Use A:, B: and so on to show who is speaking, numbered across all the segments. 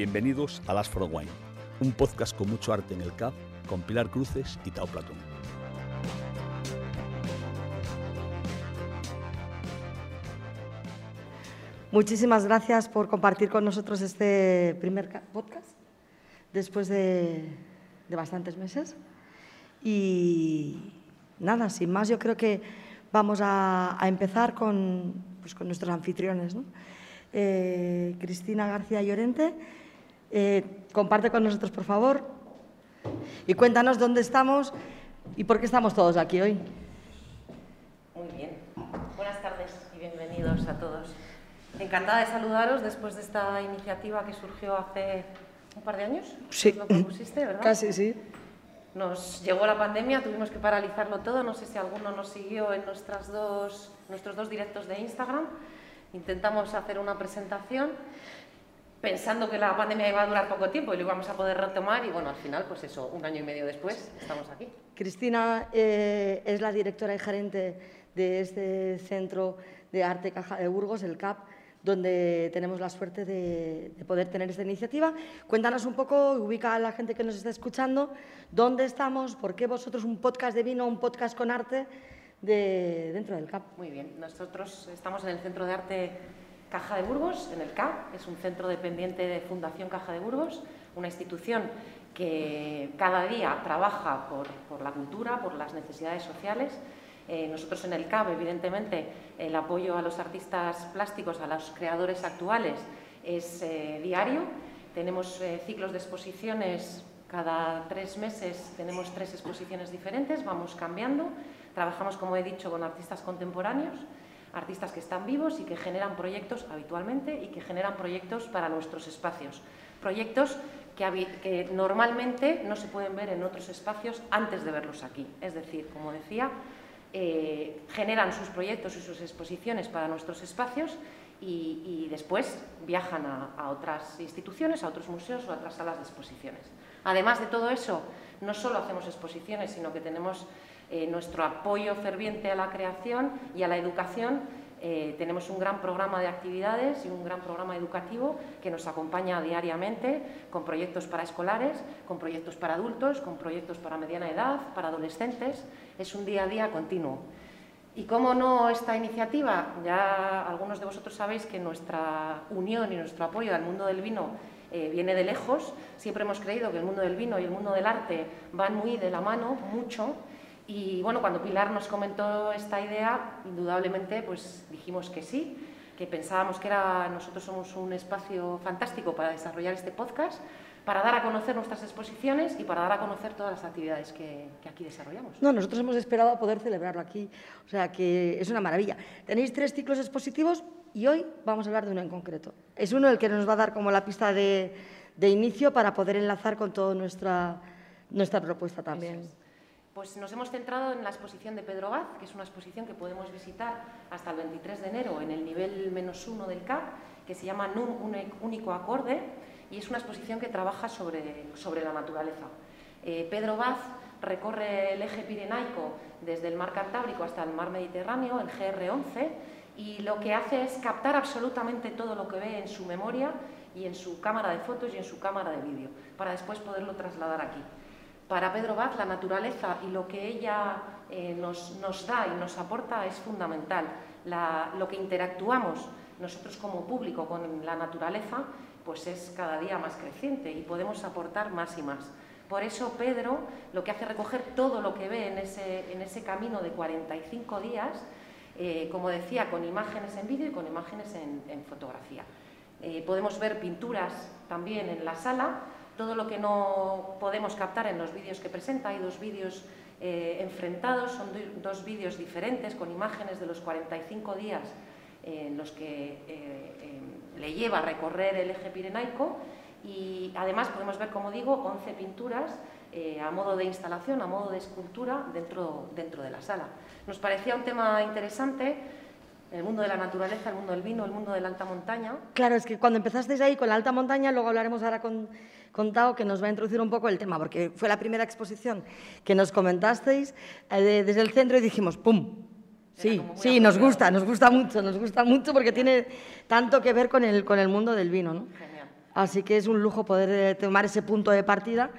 A: Bienvenidos a Las for Wine, un podcast con mucho arte en el CAP, con Pilar Cruces y Tao Platón.
B: Muchísimas gracias por compartir con nosotros este primer podcast después de, bastantes meses. Y nada, sin más, yo creo que vamos a, empezar con, pues, con, nuestros anfitriones. Eh, Cristina García Llorente, eh, comparte con nosotros, por favor, y cuéntanos dónde estamos y por qué estamos todos aquí hoy.
C: Muy bien. Buenas tardes y bienvenidos a todos. Encantada de saludaros después de esta iniciativa que surgió hace un par de años.
B: Sí.
C: Lo propusiste, ¿verdad?
B: Casi, sí.
C: Nos llegó la pandemia, tuvimos que paralizarlo todo. No sé si alguno nos siguió en nuestras dos, nuestros dos directos de Instagram. Intentamos hacer una presentación pensando que la pandemia iba a durar poco tiempo y lo íbamos a poder retomar y bueno, al final, pues eso, un año y medio después, estamos aquí.
B: Cristina eh, es la directora y gerente de este Centro de Arte Caja de Burgos, el CAP, donde tenemos la suerte de, poder tener esta iniciativa. Cuéntanos un poco, ubica a la gente que nos está escuchando, dónde estamos, por qué vosotros un podcast de vino, un podcast con arte de, dentro del CAP.
C: Muy bien, nosotros estamos en el Centro de Arte Caja de Burgos, en el CAP, es un centro dependiente de Fundación Caja de Burgos, una institución que cada día trabaja por, por la cultura, por las necesidades sociales eh, nosotros en el CAB, evidentemente, el apoyo a los artistas plásticos, a los creadores actuales, es eh, diario. Tenemos eh, ciclos de exposiciones cada tres meses, tenemos tres exposiciones diferentes, vamos cambiando. Trabajamos, como he dicho, con artistas contemporáneos, artistas que están vivos y que generan proyectos habitualmente y que generan proyectos para nuestros espacios. Proyectos que, normalmente no se pueden ver en otros espacios antes de verlos aquí. Es decir, como decía, eh, generan sus proyectos y sus exposiciones para nuestros espacios y, después viajan a, otras instituciones, a otros museos o a otras salas de exposiciones. Además de todo eso, no solo hacemos exposiciones, sino que tenemos eh, nuestro apoyo ferviente a la creación y a la educación eh, tenemos un gran programa de actividades y un gran programa educativo que nos acompaña diariamente con proyectos para escolares, con proyectos para adultos, con proyectos para mediana edad, para adolescentes. Es un día a día continuo. ¿Y cómo no esta iniciativa? Ya algunos de vosotros sabéis que nuestra unión y nuestro apoyo al mundo del vino eh, viene de lejos. Siempre hemos creído que el mundo del vino y el mundo del arte van muy de la mano, mucho, y bueno, cuando Pilar nos comentó esta idea, indudablemente pues dijimos que sí, que pensábamos que era, nosotros somos un espacio fantástico para desarrollar este podcast, para dar a conocer nuestras exposiciones y para dar a conocer todas las actividades que, aquí desarrollamos.
B: No, nosotros hemos esperado a poder celebrarlo aquí, o sea que es una maravilla. Tenéis tres ciclos expositivos y hoy vamos a hablar de uno en concreto. Es uno el que nos va a dar como la pista de, inicio para poder enlazar con toda nuestra, nuestra propuesta también.
C: Pues nos hemos centrado en la exposición de Pedro Baz, que es una exposición que podemos visitar hasta el 23 de enero en el nivel menos uno del CAP, que se llama un único acorde, y es una exposición que trabaja sobre, sobre la naturaleza. Eh, Pedro Baz recorre el eje pirenaico desde el mar Cantábrico hasta el mar Mediterráneo, el GR11, y lo que hace es captar absolutamente todo lo que ve en su memoria y en su cámara de fotos y en su cámara de vídeo, para después poderlo trasladar aquí. Para Pedro Baz, la naturaleza y lo que ella eh, nos, da y nos aporta es fundamental. lo que interactuamos nosotros como público con la naturaleza, pues es cada día más creciente y podemos aportar más y más. Por eso Pedro lo que hace es recoger todo lo que ve en ese, camino de 45 días, eh, como decía, con imágenes en vídeo y con imágenes en, fotografía. Eh, podemos ver pinturas también en la sala, todo lo que no podemos captar en los vídeos que presenta. Hay dos vídeos eh, enfrentados, son dos vídeos diferentes con imágenes de los 45 días en los que eh, em, le lleva a recorrer el eje pirenaico y además podemos ver, como digo, 11 pinturas eh, a modo de instalación, a modo de escultura dentro, dentro de la sala. Nos parecía un tema interesante el mundo de la naturaleza, el mundo del vino, el mundo de la alta montaña.
B: Claro, es que cuando empezasteis ahí con la alta montaña, luego hablaremos ahora con, con Tao, que nos va a introducir un poco el tema, porque fue la primera exposición que nos comentasteis eh, desde el centro y dijimos, ¡pum! Sí, sí, nos gusta, nos gusta mucho, nos gusta mucho porque tiene tanto que ver con el, con el mundo del vino, ¿no?
C: Genial.
B: Así que es un lujo poder eh, tomar ese punto de partida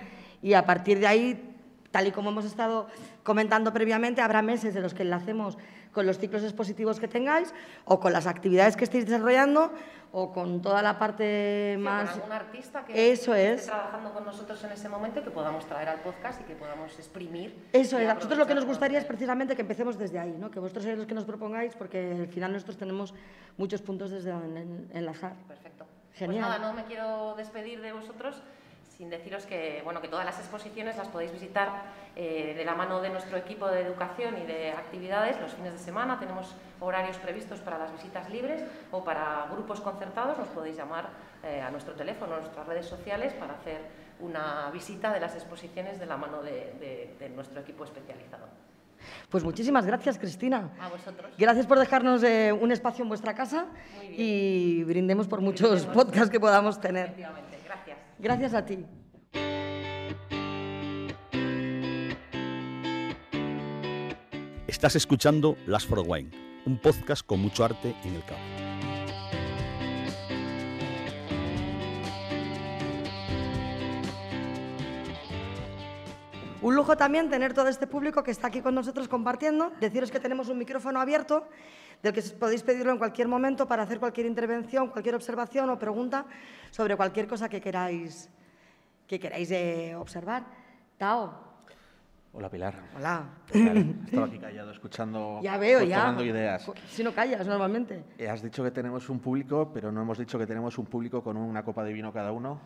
B: y a partir de ahí, tal y como hemos estado comentando previamente, habrá meses de los que enlacemos con los ciclos expositivos que tengáis o con las actividades que estéis desarrollando o con toda la parte
C: Sí,
B: más...
C: con algún artista que
B: Eso
C: esté
B: es.
C: trabajando con nosotros en ese momento y que podamos traer al podcast y que podamos exprimir.
B: Eso es, a nosotros lo que nos gustaría es precisamente que empecemos desde ahí, ¿no? que vosotros seáis los que nos propongáis, porque al final nosotros tenemos muchos puntos desde donde en- enlazar.
C: Perfecto.
B: Genial.
C: Pues nada, no me quiero despedir de vosotros sin deciros que, bueno, que todas las exposiciones las podéis visitar eh, de la mano de nuestro equipo de educación y de actividades los fines de semana. Tenemos horarios previstos para las visitas libres o para grupos concertados. Nos podéis llamar eh, a nuestro teléfono, a nuestras redes sociales para hacer una visita de las exposiciones de la mano de, de- de nuestro equipo especializado.
B: Pues muchísimas gracias, Cristina.
C: A vosotros.
B: Gracias por dejarnos eh, un espacio en vuestra casa y brindemos por muchos
C: Brindemos.
B: podcasts que podamos tener.
C: Gracias.
B: A ti.
A: Estás escuchando Las for Wine, un podcast con mucho arte en el cabo.
B: Un lujo también tener todo este público que está aquí con nosotros compartiendo. Deciros que tenemos un micrófono abierto del que podéis pedirlo en cualquier momento para hacer cualquier intervención, cualquier observación o pregunta sobre cualquier cosa que queráis, que queráis eh, observar. Tao,
D: Hola Pilar.
B: hola.
D: ¿Qué tal? Estaba aquí callado escuchando,
B: Ya veo, ya.
D: tomando ideas.
B: Si no callas normalmente.
D: Has dicho que tenemos un público, pero no hemos dicho que tenemos un público con una copa de vino cada uno.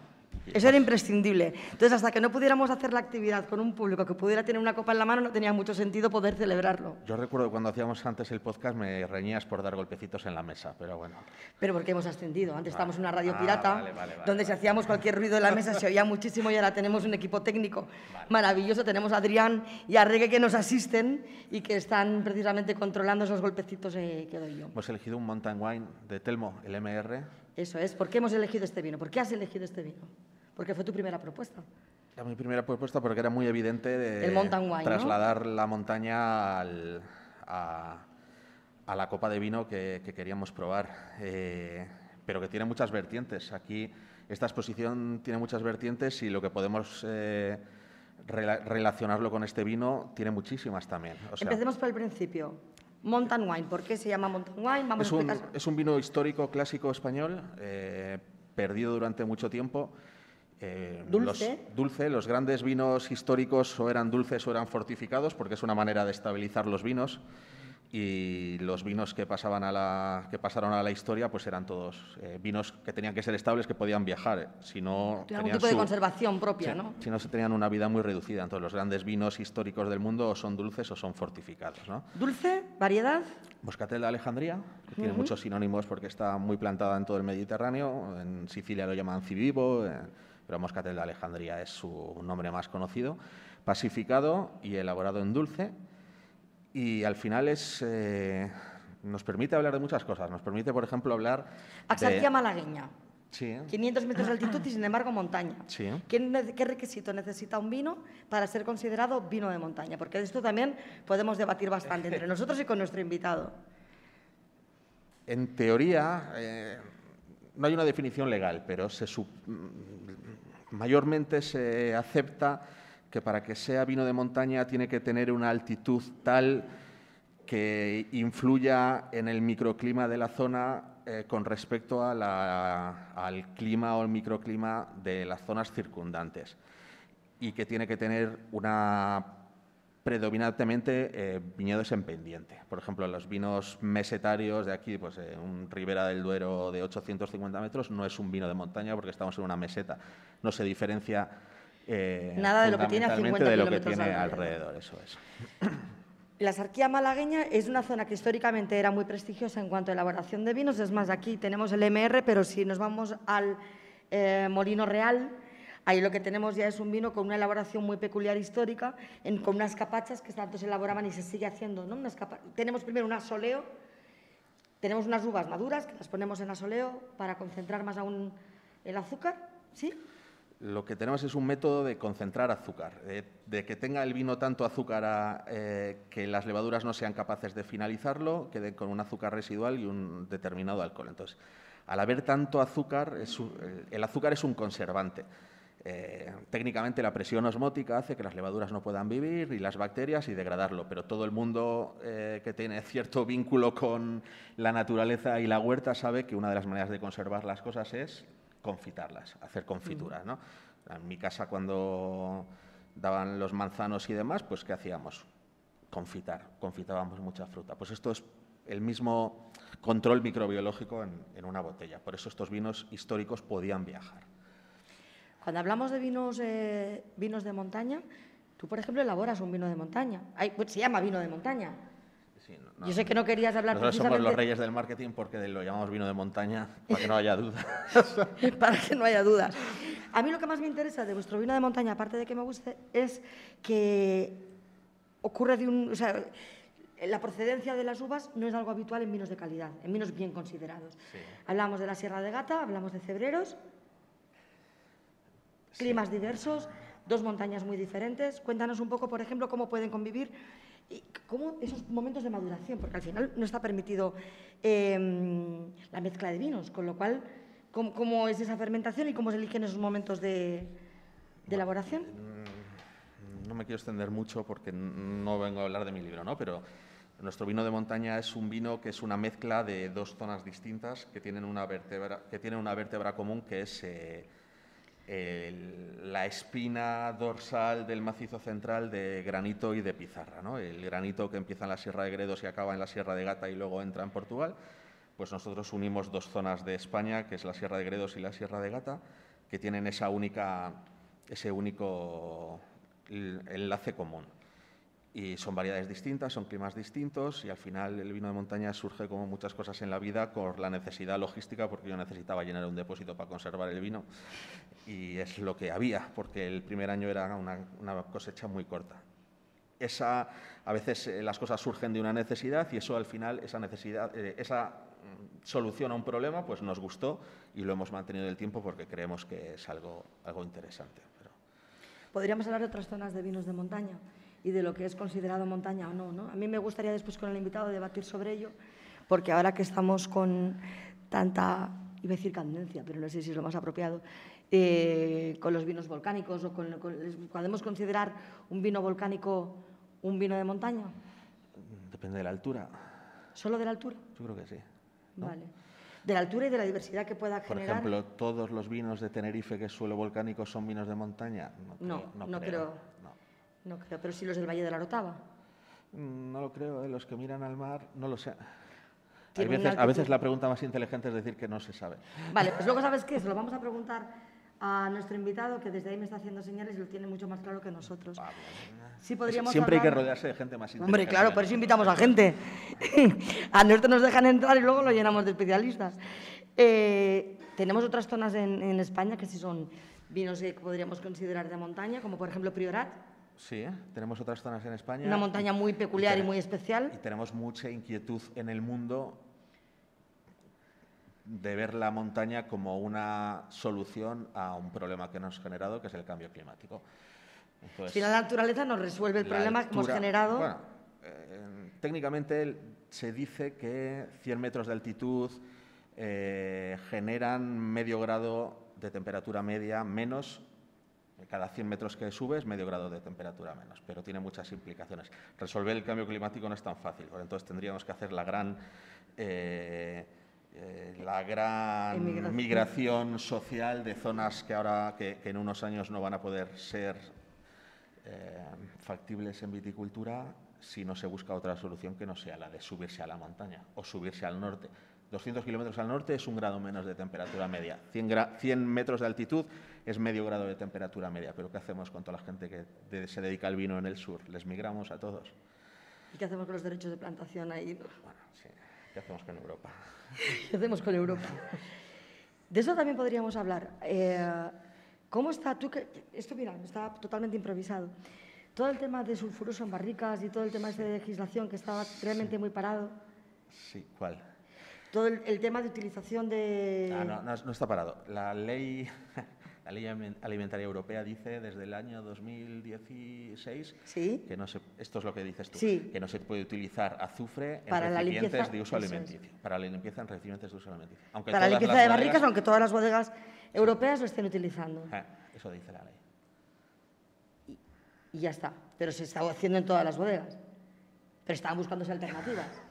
B: Eso era imprescindible. Entonces, hasta que no pudiéramos hacer la actividad con un público que pudiera tener una copa en la mano, no tenía mucho sentido poder celebrarlo.
D: Yo recuerdo cuando hacíamos antes el podcast me reñías por dar golpecitos en la mesa, pero bueno.
B: Pero porque hemos ascendido. Antes
D: Ah,
B: estábamos en una radio
D: ah,
B: pirata,
D: vale, vale, vale,
B: donde si
D: vale.
B: hacíamos cualquier ruido en la mesa se oía muchísimo y ahora tenemos un equipo técnico maravilloso. Tenemos a Adrián y a Regue que nos asisten y que están precisamente controlando esos golpecitos eh, que doy yo.
D: Hemos elegido un Mountain Wine de Telmo, el MR.
B: Eso es. ¿Por qué hemos elegido este vino? ¿Por qué has elegido este vino? Porque fue tu primera propuesta.
D: Era mi primera propuesta porque era muy evidente de
B: El mountain wine, ¿no?
D: trasladar la montaña al- a, a la copa de vino que, que queríamos probar, eh, pero que tiene muchas vertientes. Aquí esta exposición tiene muchas vertientes y lo que podemos eh, rela- relacionarlo con este vino tiene muchísimas también. O sea,
B: Empecemos por el principio. Mountain Wine. ¿Por qué se llama Mountain Wine? Vamos
D: es
B: a
D: un, es un vino histórico, clásico español, eh, perdido durante mucho tiempo. Eh,
B: Dulce.
D: Los, dulce. Los grandes vinos históricos o eran dulces o eran fortificados, porque es una manera de estabilizar los vinos. Y los vinos que, pasaban a la, que pasaron a la historia pues eran todos eh, vinos que tenían que ser estables, que podían viajar. Si no,
B: Tiene algún
D: tenían
B: tipo de
D: su-
B: conservación propia,
D: Sí,
B: ¿no?
D: Si no, se tenían una vida muy reducida. Entonces, los grandes vinos históricos del mundo o son dulces o son fortificados. ¿no?
B: Dulce, variedad.
D: Moscatel de Alejandría, que tiene muchos sinónimos porque está muy plantada en todo el Mediterráneo. En Sicilia lo llaman civivo, eh, pero Moscatel de Alejandría es su nombre más conocido. Pacificado y elaborado en dulce. Y al final es, eh, nos permite hablar de muchas cosas. Nos permite, por ejemplo, hablar
B: Axarquía
D: de...
B: malagueña.
D: Sí,
B: 500 metros de altitud y sin embargo montaña.
D: Sí.
B: ¿Qué, qué requisito necesita un vino para ser considerado vino de montaña? Porque de esto también podemos debatir bastante entre nosotros y con nuestro invitado.
D: En teoría, eh, no hay una definición legal, pero se mm, mayormente se acepta que para que sea vino de montaña tiene que tener una altitud tal que influya en el microclima de la zona eh, con respecto a la- al clima o el microclima de las zonas circundantes y que tiene que tener una predominantemente eh, viñedos en pendiente. Por ejemplo, los vinos mesetarios de aquí, pues eh, un Ribera del Duero de 850 metros no es un vino de montaña porque estamos en una meseta. No se diferencia eh,
B: Nada de lo que tiene a
D: fundamentalmente
B: 50
D: de lo que
B: kilómetros
D: tiene
B: alrededor.
D: Eso es.
B: La sarquía malagueña es una zona que históricamente era muy prestigiosa en cuanto a elaboración de vinos. Es más, aquí tenemos el MR, pero si nos vamos al eh, Molino Real, ahí lo que tenemos ya es un vino con una elaboración muy peculiar histórica, en- con unas capachas que tanto se elaboraban y se sigue haciendo. ¿no? Unas capa- tenemos primero un asoleo, tenemos unas uvas maduras que las ponemos en asoleo para concentrar más aún el azúcar, ¿sí?
D: Lo que tenemos es un método de concentrar azúcar, de, que tenga el vino tanto azúcar eh, que las levaduras no sean capaces de finalizarlo, queden con un azúcar residual y un determinado alcohol. Entonces, al haber tanto azúcar, el azúcar es un conservante. Eh, técnicamente la presión osmótica hace que las levaduras no puedan vivir y las bacterias y degradarlo, pero todo el mundo eh, que tiene cierto vínculo con la naturaleza y la huerta sabe que una de las maneras de conservar las cosas es confitarlas, hacer confituras. ¿no? En mi casa cuando daban los manzanos y demás, pues ¿qué hacíamos? Confitar, confitábamos mucha fruta. Pues esto es el mismo control microbiológico en una botella. Por eso estos vinos históricos podían viajar.
B: Cuando hablamos de vinos, eh, vinos de montaña, tú, por ejemplo, elaboras un vino de montaña. Pues, se llama vino de montaña. Yo sé que no querías hablar
D: Nosotros somos los reyes del marketing porque lo llamamos vino de montaña para que no haya dudas.
B: para que no haya dudas. A mí lo que más me interesa de vuestro vino de montaña, aparte de que me guste, es que ocurre de un... O sea, la procedencia de las uvas no es algo habitual en vinos de calidad, en vinos bien considerados. Hablamos de la Sierra de Gata, hablamos de Cebreros, climas diversos, dos montañas muy diferentes. Cuéntanos un poco, por ejemplo, cómo pueden convivir y cómo esos momentos de maduración, porque al final no está permitido em, la mezcla de vinos, con lo cual, ¿cómo, es esa fermentación y cómo se eligen esos momentos de, elaboración?
D: Mm, no me quiero extender mucho porque no vengo a hablar de mi libro, ¿no? Pero nuestro vino de montaña es un vino que es una mezcla de dos zonas distintas que tienen una vértebra, que tienen una vértebra común que es eh, la espina dorsal del macizo central de granito y de pizarra. ¿no? El granito que empieza en la Sierra de Gredos y acaba en la Sierra de Gata y luego entra en Portugal. Pues nosotros unimos dos zonas de España, que es la Sierra de Gredos y la Sierra de Gata, que tienen esa única, ese único enlace común y son variedades distintas, son climas distintos y al final el vino de montaña surge como muchas cosas en la vida con la necesidad logística porque yo necesitaba llenar un depósito para conservar el vino y es lo que había porque el primer año era una, cosecha muy corta. Esa, a veces eh, las cosas surgen de una necesidad y eso al final, esa necesidad, eh, esa mm, solución a un problema, pues nos gustó y lo hemos mantenido el tiempo porque creemos que es algo, algo interesante.
B: Podríamos hablar de otras zonas de vinos de montaña y de lo que es considerado montaña o no, no. A mí me gustaría después con el invitado debatir sobre ello, porque ahora que estamos con tanta, iba a decir candencia, pero no sé si es lo más apropiado, eh, con los vinos volcánicos o con, ¿podemos considerar un vino volcánico un vino de montaña?
D: Depende de la altura.
B: ¿Solo de la altura?
D: Yo creo que sí.
B: Vale. De la altura y de la diversidad que pueda generar.
D: Por ejemplo, ¿todos los vinos de Tenerife que es suelo volcánico son vinos de montaña?
B: No, no, creo. No creo, pero sí los del Valle de la Rotava.
D: Mm, no lo creo, ¿eh? los que miran al mar, no lo sé. a veces la pregunta más inteligente es decir que no se sabe.
B: Vale, pues luego sabes qué, se lo vamos a preguntar a nuestro invitado, que desde ahí me está haciendo señales y lo tiene mucho más claro que nosotros.
D: Sí podríamos Siempre hay que rodearse de gente más inteligente.
B: Hombre, claro, por eso invitamos a gente. a nosotros nos dejan entrar y luego lo llenamos de especialistas. Eh, tenemos otras zonas en, en España que sí son vinos que podríamos considerar de montaña, como por ejemplo Priorat
D: Sí, ¿eh? tenemos otras zonas en España.
B: Una montaña muy peculiar y, muy especial.
D: Y tenemos mucha inquietud en el mundo de ver la montaña como una solución a un problema que nos ha generado, que es el cambio climático.
B: si la naturaleza nos resuelve el problema que hemos generado...
D: Bueno, eh, técnicamente se dice que 100 metros de altitud eh, generan medio grado de temperatura media menos cada 100 metros que subes, medio grado de temperatura menos, pero tiene muchas implicaciones. Resolver el cambio climático no es tan fácil, entonces tendríamos que hacer la gran, eh, eh, la gran migración social de zonas que ahora, que, en unos años no van a poder ser eh, factibles en viticultura si no se busca otra solución que no sea la de subirse a la montaña o subirse al norte. 200 kilómetros al norte es un grado menos de temperatura media. 100, metros de altitud es medio grado de temperatura media. Pero ¿qué hacemos con toda la gente que se dedica al vino en el sur? ¿Les migramos a todos?
B: ¿Y qué hacemos con los derechos de plantación ahí?
D: Bueno, sí. ¿Qué hacemos con Europa?
B: ¿Qué hacemos con Europa? De eso también podríamos hablar. Eh, ¿Cómo está? Tú que, esto, mira, está totalmente improvisado. Todo el tema de sulfuroso en barricas y todo el tema de legislación que estaba realmente muy parado.
D: Sí, ¿cuál?
B: todo el, tema de utilización de...
D: Ah, no, no, está parado. La ley, La ley alimentaria europea dice desde el año 2016
B: ¿Sí?
D: que no se, esto es lo que dices tú,
B: Sí.
D: que no se puede utilizar azufre en
B: Para la
D: recipientes
B: limpieza,
D: de uso
B: es.
D: alimenticio. Para la limpieza en recipientes de uso alimenticio. Aunque
B: Para la limpieza de barricas,
D: bodegas-
B: aunque todas las bodegas europeas lo estén utilizando.
D: Ah, eso dice la ley.
B: Y ya está. Pero se está haciendo en todas las bodegas. Pero estaban buscándose alternativas.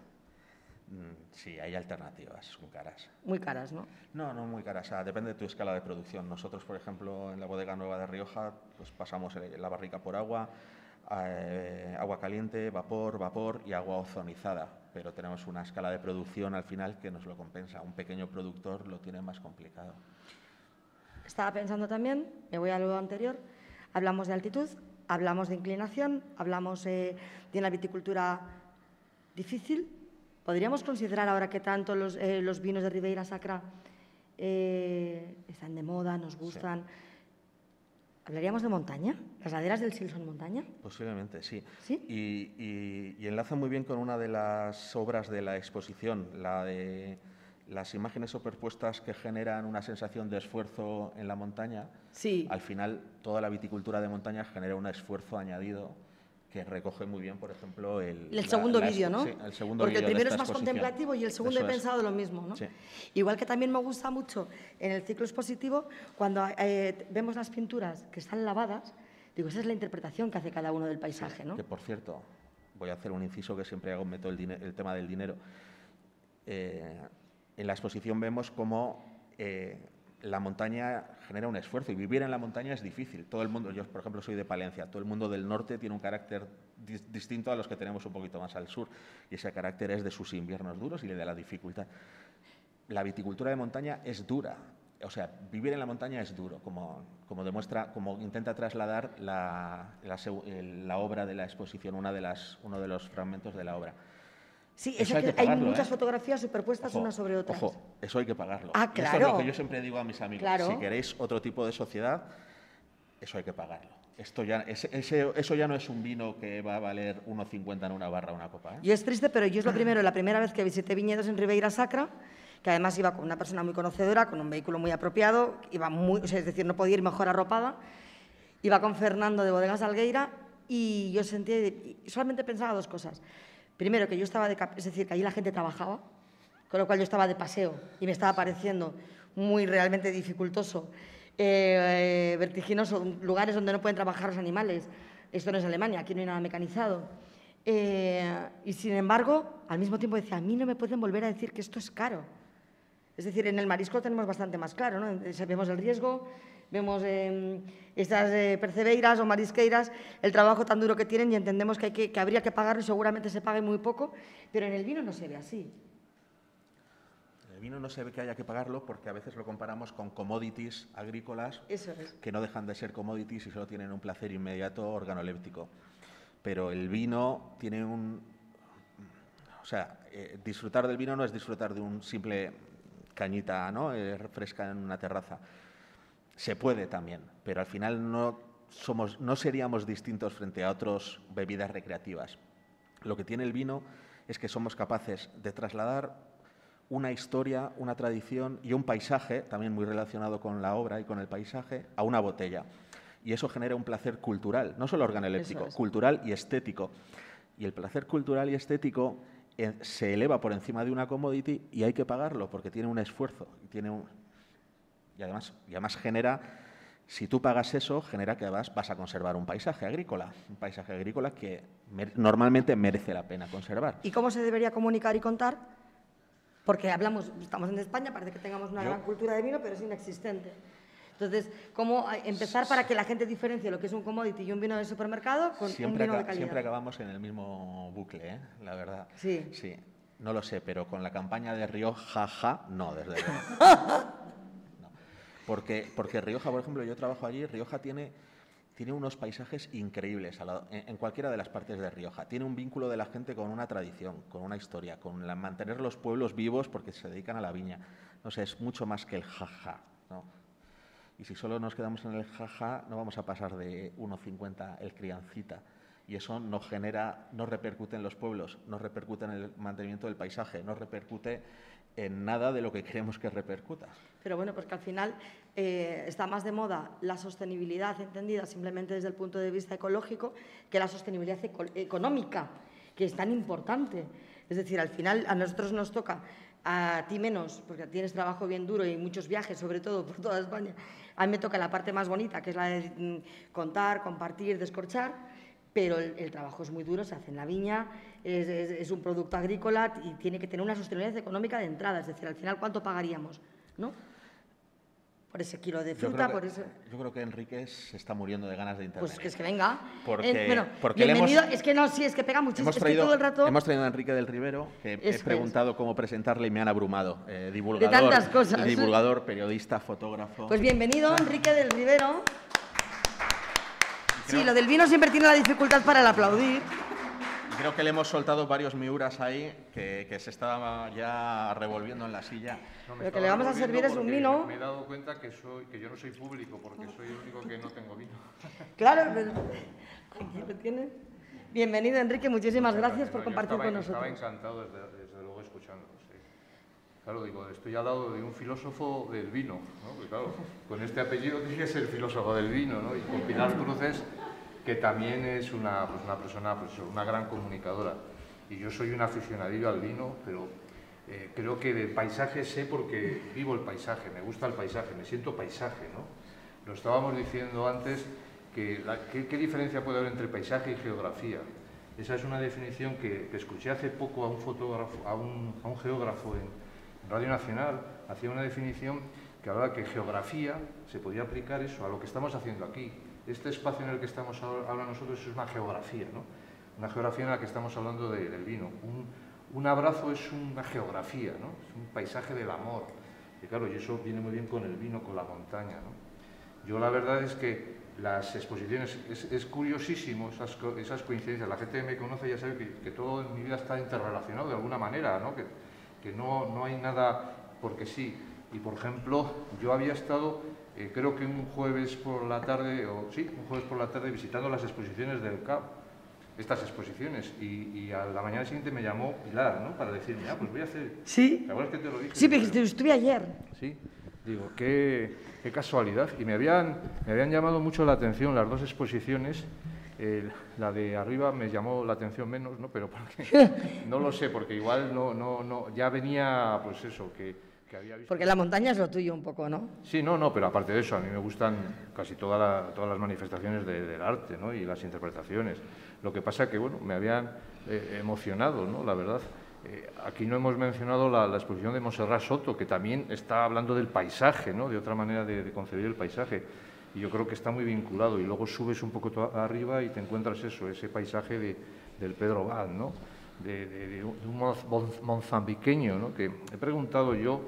D: Sí, hay alternativas, son caras.
B: Muy caras, ¿no?
D: No, no muy caras, o sea, depende de tu escala de producción. Nosotros, por ejemplo, en la bodega nueva de Rioja, pues pasamos la barrica por agua, eh, agua caliente, vapor, vapor y agua ozonizada. Pero tenemos una escala de producción al final que nos lo compensa. Un pequeño productor lo tiene más complicado.
B: Estaba pensando también, me voy a lo anterior, hablamos de altitud, hablamos de inclinación, hablamos eh, de una viticultura difícil. ¿Podríamos considerar ahora que tanto los, eh, los vinos de Ribeira Sacra eh, están de moda, nos gustan? ¿Hablaríamos de montaña? ¿Las laderas del Sil son montaña?
D: Posiblemente, sí.
B: ¿Sí?
D: Y, y- y enlaza muy bien con una de las obras de la exposición, la de las imágenes superpuestas que generan una sensación de esfuerzo en la montaña.
B: Sí.
D: Al final, toda la viticultura de montaña genera un esfuerzo añadido que recoge muy bien, por ejemplo, el,
B: El segundo vídeo, ¿no?
D: Sí, el segundo
B: Porque el primero es más contemplativo y el segundo
D: Eso
B: he
D: es.
B: pensado lo mismo, ¿no?
D: Sí.
B: Igual que también me gusta mucho en el ciclo expositivo, cuando eh, vemos las pinturas que están lavadas, digo, esa es la interpretación que hace cada uno del paisaje, ¿no?
D: Que, por cierto, voy a hacer un inciso que siempre hago, meto el, el tema del dinero. Eh, en la exposición vemos cómo eh, la montaña genera un esfuerzo y vivir en la montaña es difícil. Todo el mundo, yo por ejemplo soy de Palencia, todo el mundo del norte tiene un carácter dis- distinto a los que tenemos un poquito más al sur y ese carácter es de sus inviernos duros y de la dificultad. La viticultura de montaña es dura. O sea, vivir en la montaña es duro, como, como demuestra, como intenta trasladar la, la la obra de la exposición, una de las, uno de los fragmentos de la obra.
B: Sí,
D: Eso
B: es
D: hay
B: que
D: que
B: hay
D: pagarlo,
B: muchas
D: ¿eh?
B: fotografías superpuestas
D: Ojo,
B: unas sobre otras.
D: Ojo, eso hay que pagarlo.
B: Ah,
D: Y Esto es
B: claro.
D: lo que yo siempre digo a mis amigos.
B: Claro.
D: Si queréis otro tipo de sociedad, eso hay que pagarlo. Esto ya, ese- ese- eso ya no es un vino que va a valer 1,50 en una barra una copa. ¿eh?
B: Y es triste, pero yo es lo primero, la primera vez que visité viñedos en Ribeira Sacra, que además iba con una persona muy conocedora, con un vehículo muy apropiado, iba muy, o sea, es decir, no podía ir mejor arropada, iba con Fernando de Bodegas Algueira y yo sentí, solamente pensaba dos cosas. Primero, que yo estaba de, es decir, que allí la gente trabajaba, con lo cual yo estaba de paseo y me estaba pareciendo muy realmente dificultoso, eh, vertiginoso, lugares donde no pueden trabajar los animales. Esto no es Alemania, aquí no hay nada mecanizado. Eh, y sin embargo, al mismo tiempo decía, a mí no me pueden volver a decir que esto es caro. Es decir, en el marisco tenemos bastante más claro, ¿no? Vemos el riesgo, vemos eh, estas eh, percebeiras o marisqueiras, el trabajo tan duro que tienen y entendemos que, hay que, que habría que pagarlo y seguramente se pague muy poco, pero en el vino no se ve así.
D: El vino no se ve que haya que pagarlo porque a veces lo comparamos con commodities agrícolas
B: Eso es.
D: que no dejan de ser commodities y solo tienen un placer inmediato organoléptico. Pero el vino tiene un... O sea, eh, disfrutar del vino no es disfrutar de un simple cañita ¿no? Eh, fresca en una terraza. Se puede también, pero al final no, somos, no seríamos distintos frente a otras bebidas recreativas. Lo que tiene el vino es que somos capaces de trasladar una historia, una tradición y un paisaje, también muy relacionado con la obra y con el paisaje, a una botella. Y eso genera un placer cultural, no solo organoléptico,
B: es.
D: cultural y estético. Y el placer cultural y estético eh, se eleva por encima de una commodity y hay que pagarlo porque tiene un esfuerzo tiene un, y además, y además genera, si tú pagas eso, genera que además vas a conservar un paisaje agrícola, un paisaje agrícola que mer- normalmente merece la pena conservar.
B: ¿Y cómo se debería comunicar y contar? Porque hablamos, estamos en España, parece que tengamos una
D: Yo-
B: gran cultura de vino, pero es inexistente. Entonces, ¿cómo empezar para que la gente diferencie lo que es un commodity y un vino de supermercado con un
D: Siempre,
B: vino de calidad?
D: siempre acabamos en el mismo bucle, ¿eh? la verdad.
B: Sí.
D: Sí, no lo sé, pero con la campaña de Rioja, ja, no, desde luego. Porque, porque Rioja, por ejemplo, yo trabajo allí, Rioja tiene, tiene unos paisajes increíbles lado- en, en cualquiera de las partes de Rioja. Tiene un vínculo de la gente con una tradición, con una historia, con la- mantener los pueblos vivos porque se dedican a la viña. No sé, es mucho más que el jaja. ¿no? Y si solo nos quedamos en el jaja, no vamos a pasar de 1,50 el criancita. Y eso no genera, no repercute en los pueblos, no repercute en el mantenimiento del paisaje, no repercute en nada de lo que queremos que repercuta.
B: Pero bueno, porque al final eh, está más de moda la sostenibilidad entendida simplemente desde el punto de vista ecológico que la sostenibilidad económica, que es tan importante. Es decir, al final a nosotros nos toca, a ti menos, porque tienes trabajo bien duro y muchos viajes, sobre todo por toda España. A mí me toca la parte más bonita, que es la de mm, contar, compartir, descorchar, pero el, trabajo es muy duro, se hace en la viña, es, es, un producto agrícola y tiene que tener una sostenibilidad económica de entrada. Es decir, al final, ¿cuánto pagaríamos? ¿No? por ese kilo de fruta,
D: yo
B: por eso.
D: Yo creo que Enrique se está muriendo de ganas de intervenir.
B: Pues que es que venga.
D: Porque,
B: eh, bueno,
D: porque
B: bienvenido. es que no, sí, es que pega muchísimo.
D: Hemos traído, todo el rato... hemos traído a Enrique del Rivero, que he preguntado cómo presentarle y me han abrumado. Eh, divulgador,
B: de tantas cosas.
D: Divulgador, periodista, fotógrafo.
B: Pues bienvenido, Enrique del Rivero. Sí, lo del vino siempre tiene la dificultad para el aplaudir.
D: Creo que le hemos soltado varios miuras ahí que, se estaba ya revolviendo en la silla.
B: lo que le vamos a servir es un vino.
E: Me he dado cuenta que, soy, que yo no soy público porque soy el único que no tengo vino.
B: Claro, pero aquí lo tiene. Bienvenido, Enrique. Muchísimas gracias por compartir con nosotros.
E: Estaba encantado, desde. Claro, digo, estoy al lado de un filósofo del vino, ¿no? claro, con este apellido tiene que ser filósofo del vino, ¿no? Y con Pilar Cruces que también es una, pues persona, pues una gran comunicadora. Y yo soy un aficionadillo al vino, pero eh, creo que de paisaje sé porque vivo el paisaje, me gusta el paisaje, me siento paisaje, ¿no? Lo estábamos diciendo antes, que ¿qué, diferencia puede haber entre paisaje y geografía? Esa es una definición que, escuché hace poco a un fotógrafo, a un geógrafo en Radio Nacional, hacía una definición que hablaba que geografía se podía aplicar eso a lo que estamos haciendo aquí, este espacio en el que estamos ahora nosotros es una geografía, ¿no? Una geografía en la que estamos hablando del vino. Un, abrazo es una geografía, ¿no? Es un paisaje del amor. Y claro, y eso viene muy bien con el vino, con la montaña, ¿no? Yo la verdad es que las exposiciones, es, curiosísimo esas, coincidencias. La gente que me conoce ya sabe que, todo en mi vida está interrelacionado de alguna manera, ¿no? Que, que no, no hay nada porque sí. Y por ejemplo, yo había estado eh, creo que un jueves por la tarde, o sí, un jueves por la tarde visitando las exposiciones del CAP, estas exposiciones, y, a la mañana siguiente me llamó Pilar, ¿no? Para decirme, ah, pues voy a hacer...
B: Sí.
E: ¿Te acuerdas que te lo dije?
B: Sí, pero estuve ayer.
E: Sí, digo, qué, qué, casualidad. Y me habían, me habían llamado mucho la atención las dos exposiciones, la de arriba me llamó la atención menos, ¿no? Pero porque, no lo sé, porque igual no, no, no, ya venía, pues eso, que
B: porque la montaña es lo tuyo un poco, ¿no?
E: Sí, no, no, pero aparte de eso, a mí me gustan casi todas las manifestaciones del arte ¿no? y las interpretaciones. Lo que pasa que, bueno, me habían eh, emocionado, ¿no? La verdad. Eh, aquí no hemos mencionado la, exposición de Monserrat Soto, que también está hablando del paisaje, ¿no? De otra manera de, concebir el paisaje. Y yo creo que está muy vinculado. Y luego subes un poco arriba y te encuentras eso, ese paisaje de, del Pedro Val, ¿no? De, un mozambiqueño, ¿no? que he preguntado yo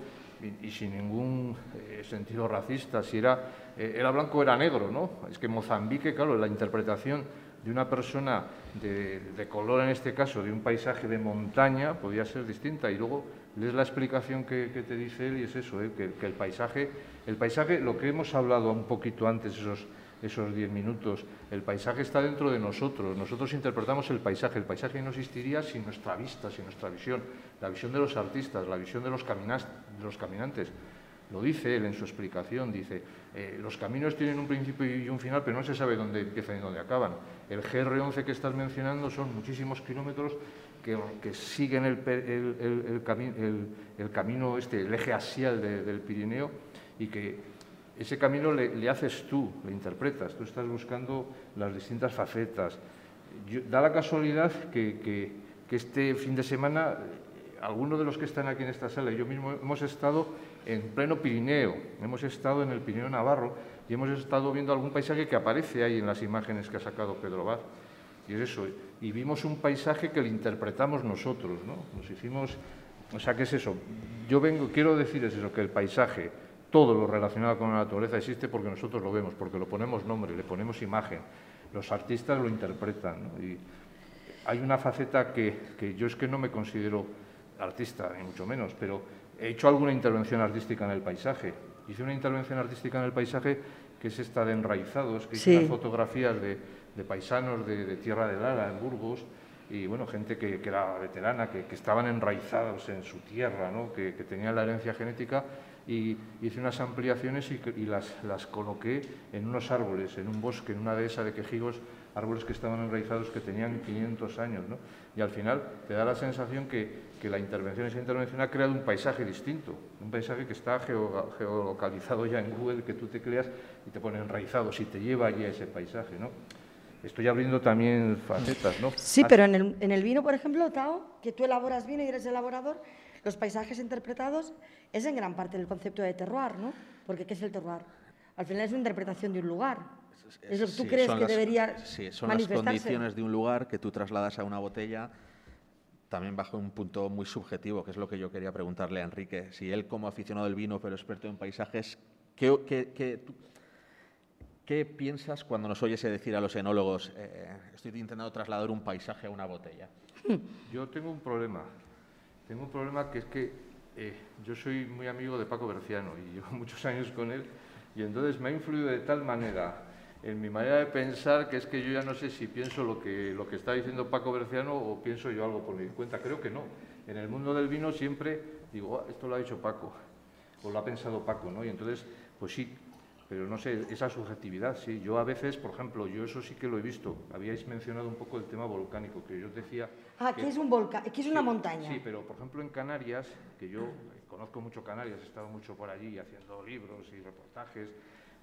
E: y, sin ningún eh, sentido racista, si era, eh, era blanco o era negro, ¿no? Es que Mozambique, claro, la interpretación de una persona de, color, en este caso, de un paisaje de montaña, podía ser distinta. Y luego lees la explicación que, te dice él y es eso, ¿eh? que, el, paisaje, el paisaje, lo que hemos hablado un poquito antes, esos esos diez minutos. El paisaje está dentro de nosotros, nosotros interpretamos el paisaje, el paisaje no existiría sin nuestra vista, sin nuestra visión, la visión de los artistas, la visión de los, caminantes. Lo dice él en su explicación, dice, eh, los caminos tienen un principio y un final, pero no se sabe dónde empiezan y dónde acaban. El GR11 que estás mencionando son muchísimos kilómetros que, siguen el, camino, este, el eje asial del Pirineo y que ese camino le, haces tú, le interpretas, tú estás buscando las distintas facetas. da la casualidad que, este fin de semana, algunos de los que están aquí en esta sala y yo mismo hemos estado en pleno Pirineo, hemos estado en el Pirineo Navarro y hemos estado viendo algún paisaje que aparece ahí en las imágenes que ha sacado Pedro Vaz. Y es eso, y vimos un paisaje que le interpretamos nosotros, ¿no? Nos hicimos, o sea, ¿qué es eso? Yo vengo, quiero decir es eso, que el paisaje, todo lo relacionado con la naturaleza existe porque nosotros lo vemos, porque lo ponemos nombre, le ponemos imagen, los artistas lo interpretan. Y hay una faceta que, yo es que no me considero artista, ni mucho menos, pero he hecho alguna intervención artística en el paisaje. Hice una intervención artística en el paisaje que es esta de enraizados, que hice unas fotografías de, paisanos de, Tierra de Lara, en Burgos, y bueno, gente que, era veterana, que, estaban enraizados en su tierra, ¿no? que, tenían la herencia genética y hice unas ampliaciones y, las, las, coloqué en unos árboles, en un bosque, en una dehesa de quejigos, árboles que estaban enraizados que tenían 500 años. ¿no? Y al final te da la sensación que, que, la intervención, esa intervención ha creado un paisaje distinto, un paisaje que está geolocalizado ya en Google, que tú te creas y te pone enraizado, si te lleva allí a ese paisaje. ¿no? Estoy abriendo también facetas, ¿no?
B: Sí, pero en el, en el, vino, por ejemplo, Tao, que tú elaboras vino y eres elaborador, los paisajes interpretados es en gran parte el concepto de terroir, ¿no? Porque ¿qué es el terroir? Al final es una interpretación de un lugar. Es lo que tú crees que debería
D: Sí, son las condiciones de un lugar que tú trasladas a una botella también bajo un punto muy subjetivo, que es lo que yo quería preguntarle a Enrique. Si él, como aficionado del vino, pero experto en paisajes, ¿qué, qué, qué, ¿Qué piensas cuando nos oyes decir a los enólogos, eh, estoy intentando trasladar un paisaje a una botella?
E: Yo tengo un problema. Tengo un problema que es que eh, yo soy muy amigo de Paco Berciano y llevo muchos años con él y entonces me ha influido de tal manera en mi manera de pensar que es que yo ya no sé si pienso lo que, lo que está diciendo Paco Berciano o pienso yo algo por mi cuenta. Creo que no. En el mundo del vino siempre digo, ah, esto lo ha dicho Paco o lo ha pensado Paco, ¿no? Y entonces, pues sí, pero no sé, esa subjetividad, sí. Yo a veces, por ejemplo, yo eso sí que lo he visto. Habíais mencionado un poco el tema volcánico, que yo decía...
B: Ah, que, es un volcán, que es una montaña.
E: Sí, pero por ejemplo en Canarias, que yo conozco mucho Canarias, he estado mucho por allí haciendo libros y reportajes,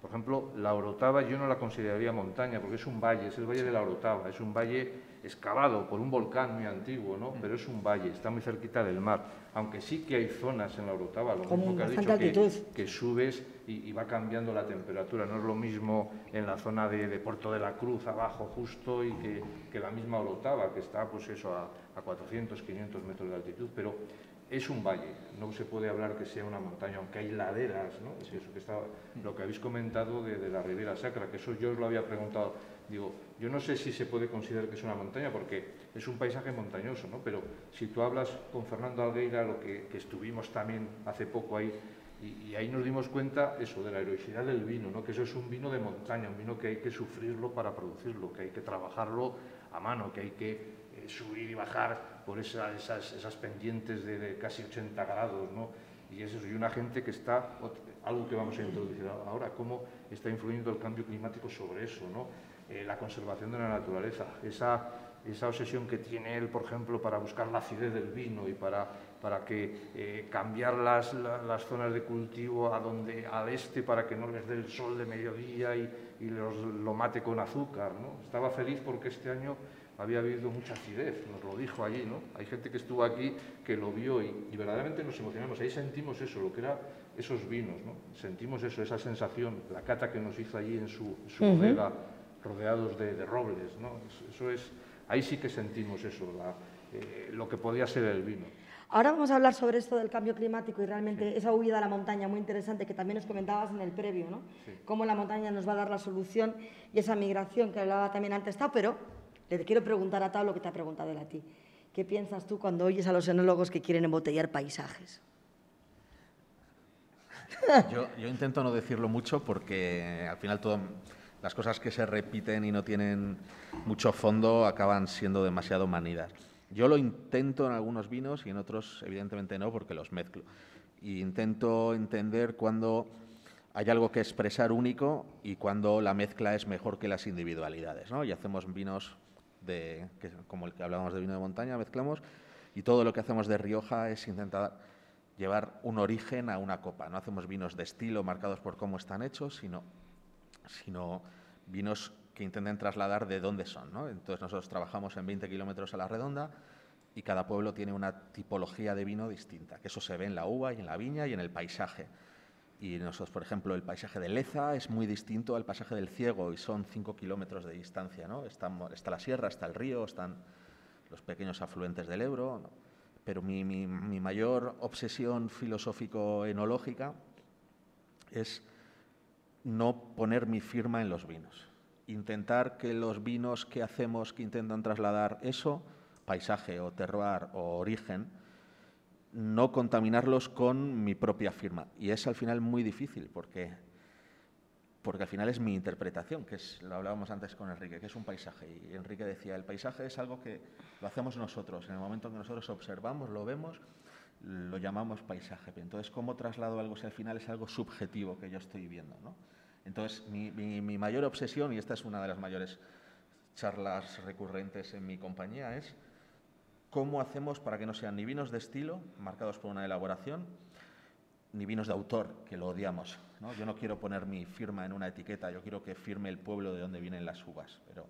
E: por ejemplo, la Orotava yo no la consideraría montaña porque es un valle, es el valle de la Orotava, es un valle excavado por un volcán muy antiguo, ¿no? pero es un valle, está muy cerquita del mar, aunque sí que hay zonas en la Orotava, lo mismo que has dicho, que, subes y, va cambiando la temperatura, no es lo mismo en la zona de, Puerto de la Cruz, abajo justo, y que, la misma Orotava, que está pues eso a, a 400, 500 metros de altitud, pero es un valle, no se puede hablar que sea una montaña, aunque hay laderas, ¿no? Es eso que está, lo que habéis comentado de, la Ribera Sacra, que eso yo os lo había preguntado. Digo, yo no sé si se puede considerar que es una montaña, porque es un paisaje montañoso, ¿no? Pero si tú hablas con Fernando Algueira, lo que, estuvimos también hace poco ahí, y, ahí nos dimos cuenta eso, de la heroicidad del vino, ¿no? Que eso es un vino de montaña, un vino que hay que sufrirlo para producirlo, que hay que trabajarlo a mano, que hay que eh, subir y bajar por esas, esas, pendientes de, casi 80 grados, ¿no? Y es eso, y una gente que está, algo que vamos a introducir ahora, cómo está influyendo el cambio climático sobre eso, ¿no? Eh, la conservación de la naturaleza, esa, esa obsesión que tiene él, por ejemplo, para buscar la acidez del vino y para, para que eh, cambiar las, las, zonas de cultivo a donde, al este para que no les dé el sol de mediodía y, y los, lo mate con azúcar. ¿no? Estaba feliz porque este año había habido mucha acidez, nos lo dijo allí, ¿no? Hay gente que estuvo aquí que lo vio y, verdaderamente nos emocionamos. Ahí sentimos eso, lo que era esos vinos, ¿no? Sentimos eso, esa sensación, la cata que nos hizo allí en su, bodega, rodeados de, robles, ¿no? Eso es, ahí sí que sentimos eso, eh, lo que podía ser el vino.
B: Ahora vamos a hablar sobre esto del cambio climático y realmente esa huida a la montaña muy interesante que también nos comentabas en el previo, ¿no? Cómo la montaña nos va a dar la solución y esa migración que hablaba también antes, pero le quiero preguntar a Tao lo que te ha preguntado él a ti. ¿Qué piensas tú cuando oyes a los enólogos que quieren embotellar paisajes?
D: Yo, intento no decirlo mucho porque al final todas las cosas que se repiten y no tienen mucho fondo acaban siendo demasiado manidas. Yo lo intento en algunos vinos y en otros evidentemente no porque los mezclo. Intento entender cuando hay algo que expresar único y cuando la mezcla es mejor que las individualidades. ¿no? Y hacemos vinos de, como el que hablábamos de vino de montaña, mezclamos, y todo lo que hacemos de Rioja es intentar llevar un origen a una copa. No hacemos vinos de estilo marcados por cómo están hechos, sino, sino vinos que intenten trasladar de dónde son. ¿no? Entonces nosotros trabajamos en 20 kilómetros a la redonda y cada pueblo tiene una tipología de vino distinta, que eso se ve en la uva y en la viña y en el paisaje. Y nosotros, por ejemplo, el paisaje de Leza es muy distinto al paisaje del Ciego y son cinco kilómetros de distancia. ¿no? Está, está, la sierra, está el río, están los pequeños afluentes del Ebro. Pero mi, mi, mi, mayor obsesión filosófico-enológica es no poner mi firma en los vinos. Intentar que los vinos que hacemos que intentan trasladar eso, paisaje o terroir o origen, no contaminarlos con mi propia firma. Y es al final muy difícil porque porque al final es mi interpretación, que es, lo hablábamos antes con Enrique, que es un paisaje. Y Enrique decía, el paisaje es algo que lo hacemos nosotros, en el momento en que nosotros observamos, lo vemos, lo llamamos paisaje. Entonces, ¿cómo traslado algo si al final es algo subjetivo que yo estoy viendo? ¿no? Entonces, mi, mi mayor obsesión, y esta es una de las mayores charlas recurrentes en mi compañía, es cómo hacemos para que no sean ni vinos de estilo, marcados por una elaboración, ni vinos de autor, que lo odiamos. ¿no? Yo no quiero poner mi firma en una etiqueta, yo quiero que firme el pueblo de donde vienen las uvas, pero,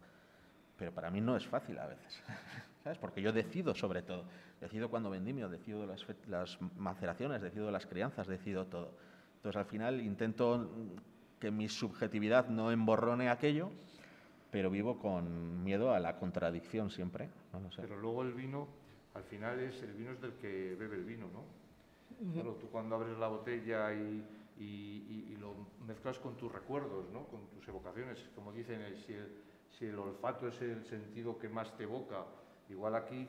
D: pero para mí no es fácil a veces, ¿sabes? Porque yo decido sobre todo, decido cuando vendimio, decido las, las maceraciones, decido las crianzas, decido todo. Entonces al final intento que mi subjetividad no emborrone aquello, pero vivo con miedo a la contradicción siempre. No sé.
E: Pero luego el vino, al final es el vino es del que bebe el vino, ¿no? Claro, tú cuando abres la botella y, y, lo mezclas con tus recuerdos, ¿no? con tus evocaciones, como dicen, eh, si el, si el, olfato es el sentido que más te evoca, igual aquí,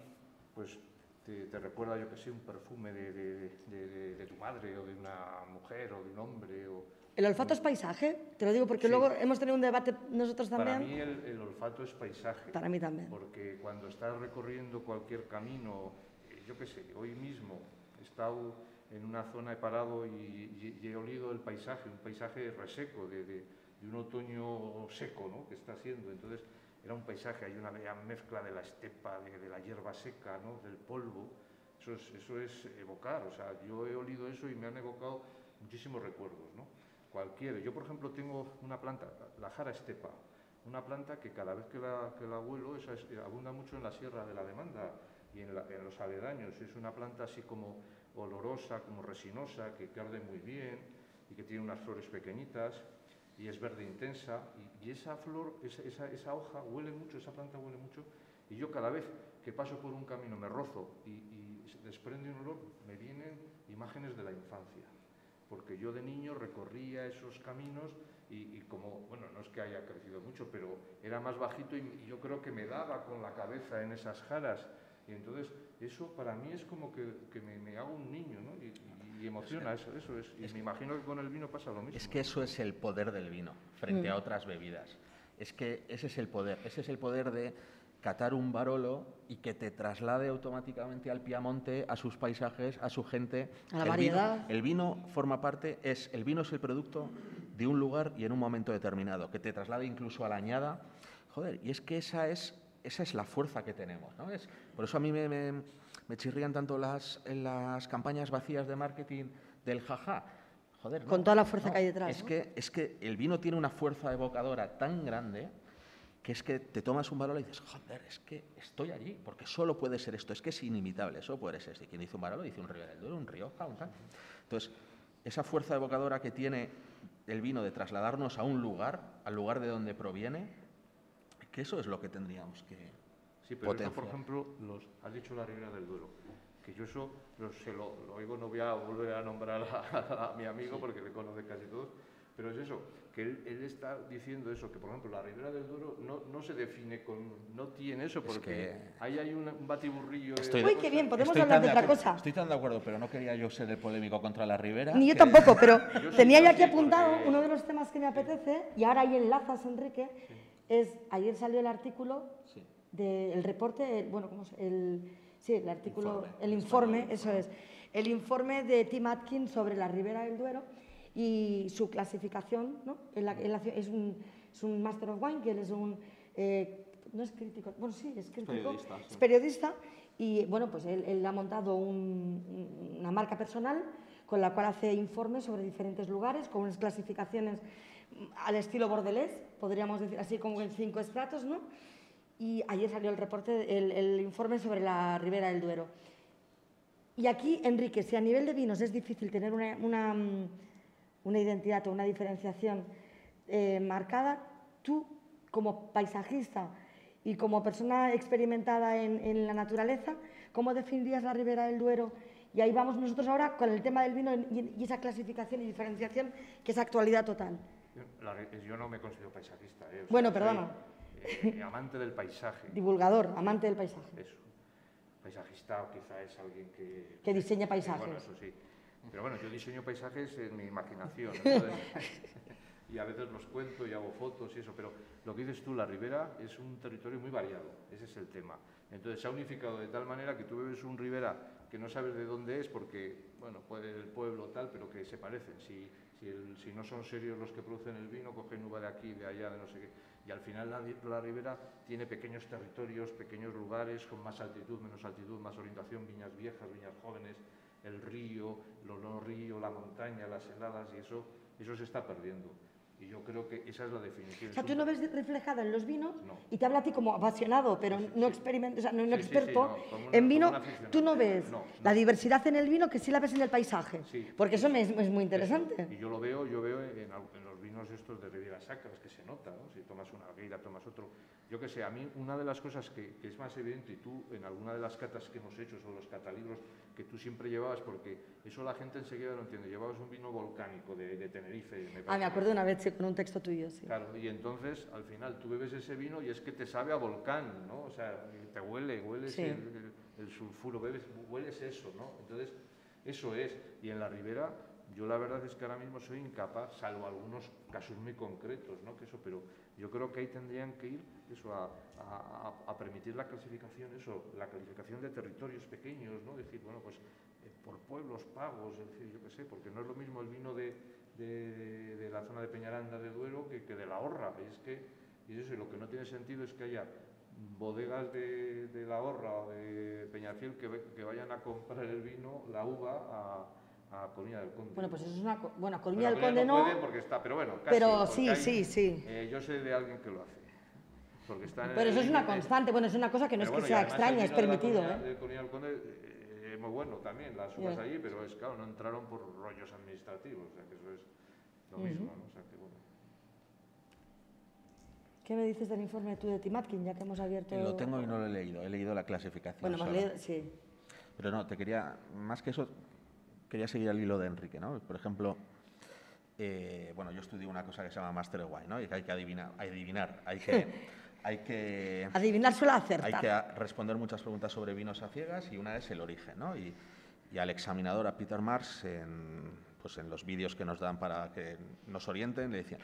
E: pues te, recuerda, yo que sé, un perfume de, de, de, tu madre o de una mujer o de un hombre. O,
B: ¿El olfato es paisaje? Te lo digo porque luego hemos tenido un debate nosotros también.
E: Para mí el, el, olfato es paisaje.
B: Para mí también.
E: Porque cuando estás recorriendo cualquier camino, eh, yo qué sé, hoy mismo he estado en una zona, he parado y, he olido el paisaje, un paisaje reseco, de, de, un otoño seco ¿no? que está haciendo. Entonces era un paisaje, hay una mezcla de la estepa, de, la hierba seca, ¿no? del polvo. Eso es, eso es evocar, o sea, yo he olido eso y me han evocado muchísimos recuerdos. ¿no? Yo, por ejemplo, tengo una planta, la jara estepa, una planta que cada vez que la, que la huelo, esa abunda mucho en la Sierra de la Demanda y en, en los aledaños. Es una planta así como olorosa, como resinosa, que arde muy bien y que tiene unas flores pequeñitas y es verde intensa. Y, esa flor, esa, esa, hoja huele mucho, esa planta huele mucho. Y yo cada vez que paso por un camino me rozo y, y desprende un olor, me vienen imágenes de la infancia. Porque yo de niño recorría esos caminos y, como, bueno, no es que haya crecido mucho, pero era más bajito y yo creo que me daba con la cabeza en esas jaras y entonces eso para mí es como que, me, hago un niño, ¿no? Y, emociona eso, eso es. Y me imagino que con el vino pasa lo mismo.
D: Es que eso es el poder del vino frente a mm. otras bebidas. Es que ese es el poder, ese es el poder de catar un barolo y que te traslade automáticamente al Piamonte, a sus paisajes, a su gente.
B: A la variedad.
D: el vino forma parte, es, el vino es el producto de un lugar y en un momento determinado, que te traslade incluso a la añada. Joder, y es que esa es esa es la fuerza que tenemos. ¿no? Es, por eso a mí me, me, chirrían tanto las, las campañas vacías de marketing del jaja. Joder,
B: Con toda la fuerza que hay detrás.
D: Es, que, es que el vino tiene una fuerza evocadora tan grande que es que te tomas un Barolo y dices, joder, es que estoy allí, porque solo puede ser esto, es que es inimitable, eso puede ser este. Quien dice un Barolo dice un Río del Duero, un Río un Entonces, esa fuerza evocadora que tiene el vino de trasladarnos a un lugar, al lugar de donde proviene, que eso es lo que tendríamos que
E: Sí, pero eso, por ejemplo, los, has dicho la Ribera del Duero, que yo eso se lo, lo, oigo, no voy a volver a nombrar a, mi amigo porque le conoce casi todos, pero es eso, que él, está diciendo eso, que por ejemplo la Ribera del Duero no, no se define con, no tiene eso, porque ahí hay un, batiburrillo.
B: Estoy Uy, qué bien, podemos hablar de otra cosa.
D: Estoy tan de acuerdo, pero no quería yo ser el polémico contra la Ribera.
B: Ni yo tampoco, pero tenía ya aquí apuntado uno de los temas que me apetece, y ahora ahí enlazas, Enrique es, ayer salió el artículo del reporte, bueno, ¿cómo es? El, sí, el artículo, el informe, eso es, el informe de Tim Atkins sobre la Ribera del Duero y su clasificación, ¿no? es, un, es un Master of Wine, que él es un, eh, no es crítico, bueno, sí, es crítico, es periodista, y bueno, pues él, ha montado una marca personal con la cual hace informes sobre diferentes lugares, con unas clasificaciones al estilo bordelés, podríamos decir así como en cinco estratos, ¿no? Y ayer salió el reporte, el, informe sobre la Ribera del Duero. Y aquí, Enrique, si a nivel de vinos es difícil tener una, una, mm, identidad o una diferenciación eh, marcada, tú, como paisajista y como persona experimentada en, la naturaleza, ¿cómo definirías la Ribera del Duero? Y ahí vamos nosotros ahora con el tema del vino y esa clasificación y diferenciación que es actualidad total.
E: Yo no me considero paisajista. ¿eh?
B: bueno, perdona.
E: Eh, amante del paisaje.
B: Divulgador, amante del paisaje.
E: Eso. Paisajista quizá es alguien que...
B: Que diseña paisajes.
E: bueno, eso sí. Pero bueno, yo diseño paisajes en mi imaginación. entonces- y a veces los cuento y hago fotos y eso, pero lo que dices tú, la ribera es un territorio muy variado, ese es el tema. Entonces se ha unificado de tal manera que tú ves un ribera que no sabes de dónde es porque, bueno, puede el pueblo tal, pero que se parecen. Si, si, el- si no son serios los que producen el vino, cogen uva de aquí, de allá, de no sé qué. Y al final la, la ribera tiene pequeños territorios, pequeños lugares con más altitud, menos altitud, más orientación, viñas viejas, viñas jóvenes, el río, el no río, la montaña, las heladas y eso, eso se está perdiendo. Y yo creo que esa es la definición.
B: O sea, tú no ves reflejada en los vinos
E: No.
B: y te habla a ti como apasionado, pero no experimento, o sea, no
E: Sí, sí, sí,
B: experto
E: no, una-
B: en vino. Tú no ves
E: No,
B: la diversidad en el vino que sí la ves en el paisaje.
E: Sí.
B: Porque eso me es, es muy interesante.
E: Eso. Y yo lo veo, yo veo en, en los vinos estos de Riviera Sacras, que se nota, ¿no? Si tomas una Algueira, tomas otro. Yo que sé, a mí una de las cosas que, que es más evidente, y tú en alguna de las catas que hemos hecho, o los catalibros que tú siempre llevabas, porque eso la gente enseguida lo entiende, llevabas un vino volcánico de, de Tenerife. me
B: Ah, me acuerdo una vez sí, con un texto tuyo, sí.
E: Claro, y entonces al final tú bebes ese vino y es que te sabe a volcán, ¿no? O sea, te huele, hueles
B: Sí.
E: el, el- el sulfuro, bebes, hueles eso, ¿no? Entonces, eso es. Y en la ribera, yo la verdad es que ahora mismo soy incapaz, salvo algunos casos muy concretos, ¿no? Que eso, pero yo creo que ahí tendrían que ir eso a, a- permitir la clasificación, eso, la clasificación de territorios pequeños, ¿no? Decir, bueno, pues eh, por pueblos pagos, es decir, yo qué sé, porque no es lo mismo el vino de, de- la zona de Peñaranda de Duero que, que de la Horra. Y es que, y eso, lo que no tiene sentido es que haya bodegas de, de la Horra o de Peñafiel que, que vayan a comprar el vino, la uva, a, a Coruña del Conde.
B: Bueno, pues eso es una... co- Bueno, Coruña
E: Bueno,
B: del Conde no,
E: puede porque está, pero bueno, casi,
B: pero sí,
E: hay-
B: sí, sí.
E: eh, yo sé de alguien que lo hace. Porque está en
B: Pero
E: el
B: eso es una constante, bueno, es una cosa que no es que
E: bueno, y
B: sea extraña, es
E: vino de la
B: permitido,
E: Coruña-
B: ¿eh?
E: de Coruña del Conde eh, es muy bueno también, las uvas allí, pero es claro, no entraron por rollos administrativos, o sea que eso es lo mismo, ¿no? O sea que bueno.
B: ¿Qué me dices del informe tú de Timatkin, ya que hemos abierto...
D: Lo tengo y no lo he leído, he leído la clasificación.
B: Bueno, hemos leído, sí.
D: Pero no, te quería, más que eso, quería seguir el hilo de Enrique, ¿no? Por ejemplo, eh, bueno, yo estudié una cosa que se llama Master of Wine, ¿no? Y que hay que adivinar, adivinar, hay que, hay que,
B: Adivinar suele
D: hay
B: acertar.
D: que a- responder muchas preguntas sobre vinos a ciegas y una es el origen, ¿no? Y, y al examinador, a Peter Mars, en, pues en los vídeos que nos dan para que nos orienten, le decían,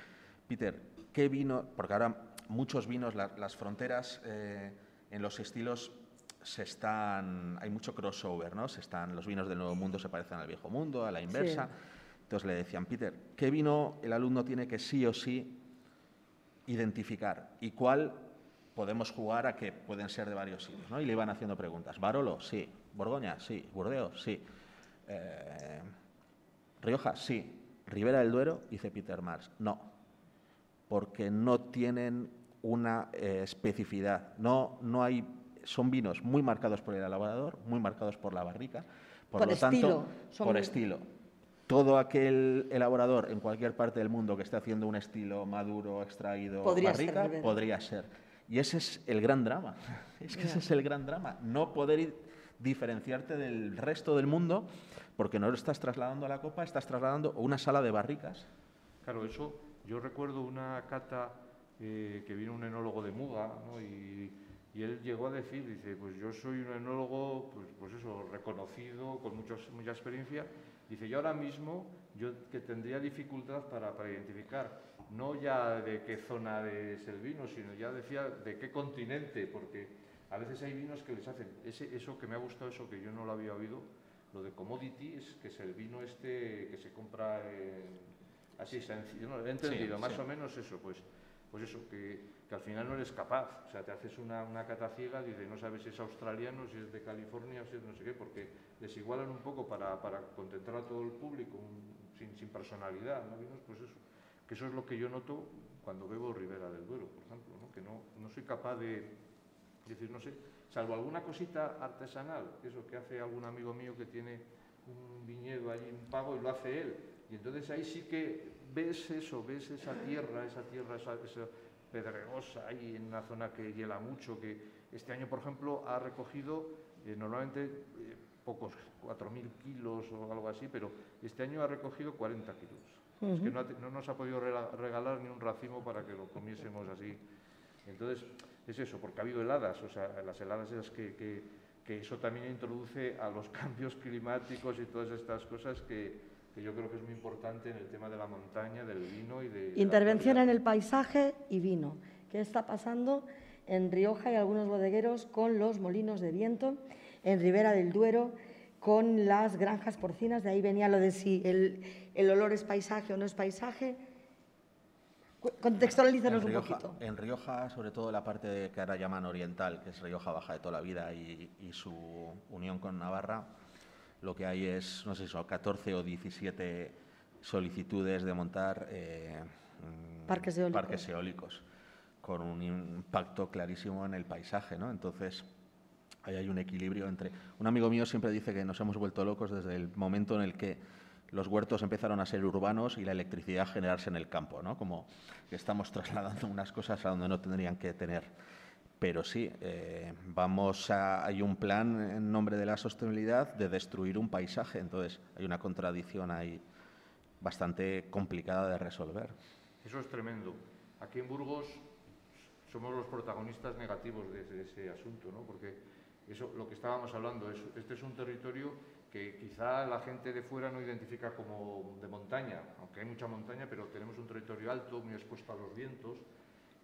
D: Peter, ¿qué vino? Porque ahora muchos vinos, la- las fronteras eh, en los estilos se están, hay mucho crossover, ¿no? Se están, los vinos del Nuevo Mundo se parecen al Viejo Mundo, a la inversa. Entonces le decían, Peter, ¿qué vino el alumno tiene que sí o sí identificar y cuál podemos jugar a que pueden ser de varios sitios, ¿no? Y le iban haciendo preguntas. Barolo, sí. Borgoña, sí. Burdeos, sí. Eh, Rioja, sí. Ribera del Duero, dice Peter Mars, no, porque no tienen una eh, especificidad. No, no hay, son vinos muy marcados por el elaborador, muy marcados por la barrica. Por,
B: Por
D: lo
B: estilo,
D: tanto,
B: son
D: por
B: muy-
D: estilo. Todo aquel elaborador en cualquier parte del mundo que esté haciendo un estilo maduro, extraído,
B: Podría ser
D: barrica,
B: Ribera.
D: podría ser. Y ese es el gran drama. Es que ese es el gran drama. No poder diferenciarte del resto del mundo porque no lo estás trasladando a la copa, estás trasladando a una sala de barricas.
E: Claro, eso, yo recuerdo una cata eh, que vino un enólogo de Muga, ¿no? y, y él llegó a decir, dice, pues yo soy un enólogo, pues, pues eso, reconocido, con muchos, mucha experiencia, dice, yo ahora mismo, yo que tendría dificultad para, para identificar, no ya de qué zona es el vino, sino ya decía de qué continente, porque a veces hay vinos que les hacen, ese, eso que me ha gustado, eso que yo no lo había oído, lo de commodity, es que es el vino este que se compra en, así sencillo, no, he entendido,
D: Sí,
E: más
D: sí.
E: o menos eso, pues, pues eso, que, al final no eres capaz, o sea, te haces una, una cata ciega, dice, no sabes si es australiano, si es de California, si es no sé qué, porque les igualan un poco para, para contentar a todo el público, sin, sin personalidad, ¿no? Pues eso, que eso es lo que yo noto cuando bebo Ribera del Duero, por ejemplo, ¿no? que no, no soy capaz de, decir, no sé, salvo alguna cosita artesanal, eso que hace algún amigo mío que tiene un viñedo allí, un pago, y lo hace él. Y entonces ahí sí que ves eso, ves esa tierra, esa tierra, esa, esa pedregosa ahí en una zona que hiela mucho, que este año, por ejemplo, ha recogido eh, normalmente eh, pocos, 4.000 kilos o algo así, pero este año ha recogido 40 kilos. Es que no, ha no nos ha podido regalar ni un racimo para que lo comiésemos así. Entonces, es eso, porque ha habido heladas, o sea, las heladas esas que, que, que eso también introduce a los cambios climáticos y todas estas cosas que, que yo creo que es muy importante en el tema de la montaña, del vino y de...
B: Intervención en el paisaje y vino. ¿Qué está pasando en Rioja y algunos bodegueros con los molinos de viento, en Ribera del Duero con las granjas porcinas? De ahí venía lo de si el, el olor es paisaje o no es paisaje. Contextualízanos un poquito.
D: En Rioja, sobre todo la parte que ahora llaman oriental, que es Rioja Baja de toda la vida y, y su unión con Navarra, lo que hay es, no sé, son 14 o 17 solicitudes de montar eh, mm,
B: Parques eólicos.
D: parques eólicos, con un impacto clarísimo en el paisaje, ¿no? Entonces, ahí hay un equilibrio entre... Un amigo mío siempre dice que nos hemos vuelto locos desde el momento en el que los huertos empezaron a ser urbanos y la electricidad a generarse en el campo, ¿no? Como que estamos trasladando unas cosas a donde no tendrían que tener. Pero sí, eh, vamos a, hay un plan en nombre de la sostenibilidad de destruir un paisaje. Entonces, hay una contradicción ahí bastante complicada de resolver.
E: Eso es tremendo. Aquí en Burgos somos los protagonistas negativos de, de ese asunto, ¿no? Porque eso, lo que estábamos hablando, es, este es un territorio que quizá la gente de fuera no identifica como de montaña, aunque hay mucha montaña, pero tenemos un territorio alto, muy expuesto a los vientos,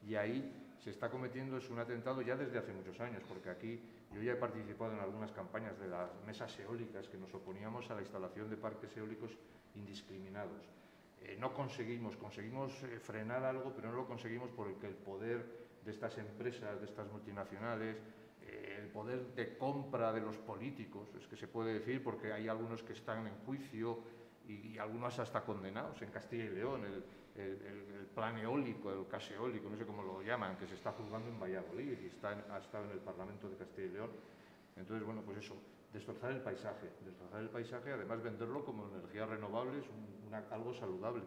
E: y ahí se está cometiendo es un atentado ya desde hace muchos años, porque aquí yo ya he participado en algunas campañas de las mesas eólicas que nos oponíamos a la instalación de parques eólicos indiscriminados. Eh, no conseguimos, conseguimos eh, frenar algo, pero no lo conseguimos porque el poder de estas empresas, de estas multinacionales, eh, el poder de compra de los políticos, es que se puede decir, porque hay algunos que están en juicio y, y algunos hasta condenados en Castilla y León, el, el- el plan eólico, el caso eólico, no sé cómo lo llaman, que se está juzgando en Valladolid y está en- ha estado en el Parlamento de Castilla y León. Entonces, bueno, pues eso, destrozar el paisaje, destrozar el paisaje, además venderlo como energía renovable es un- algo saludable.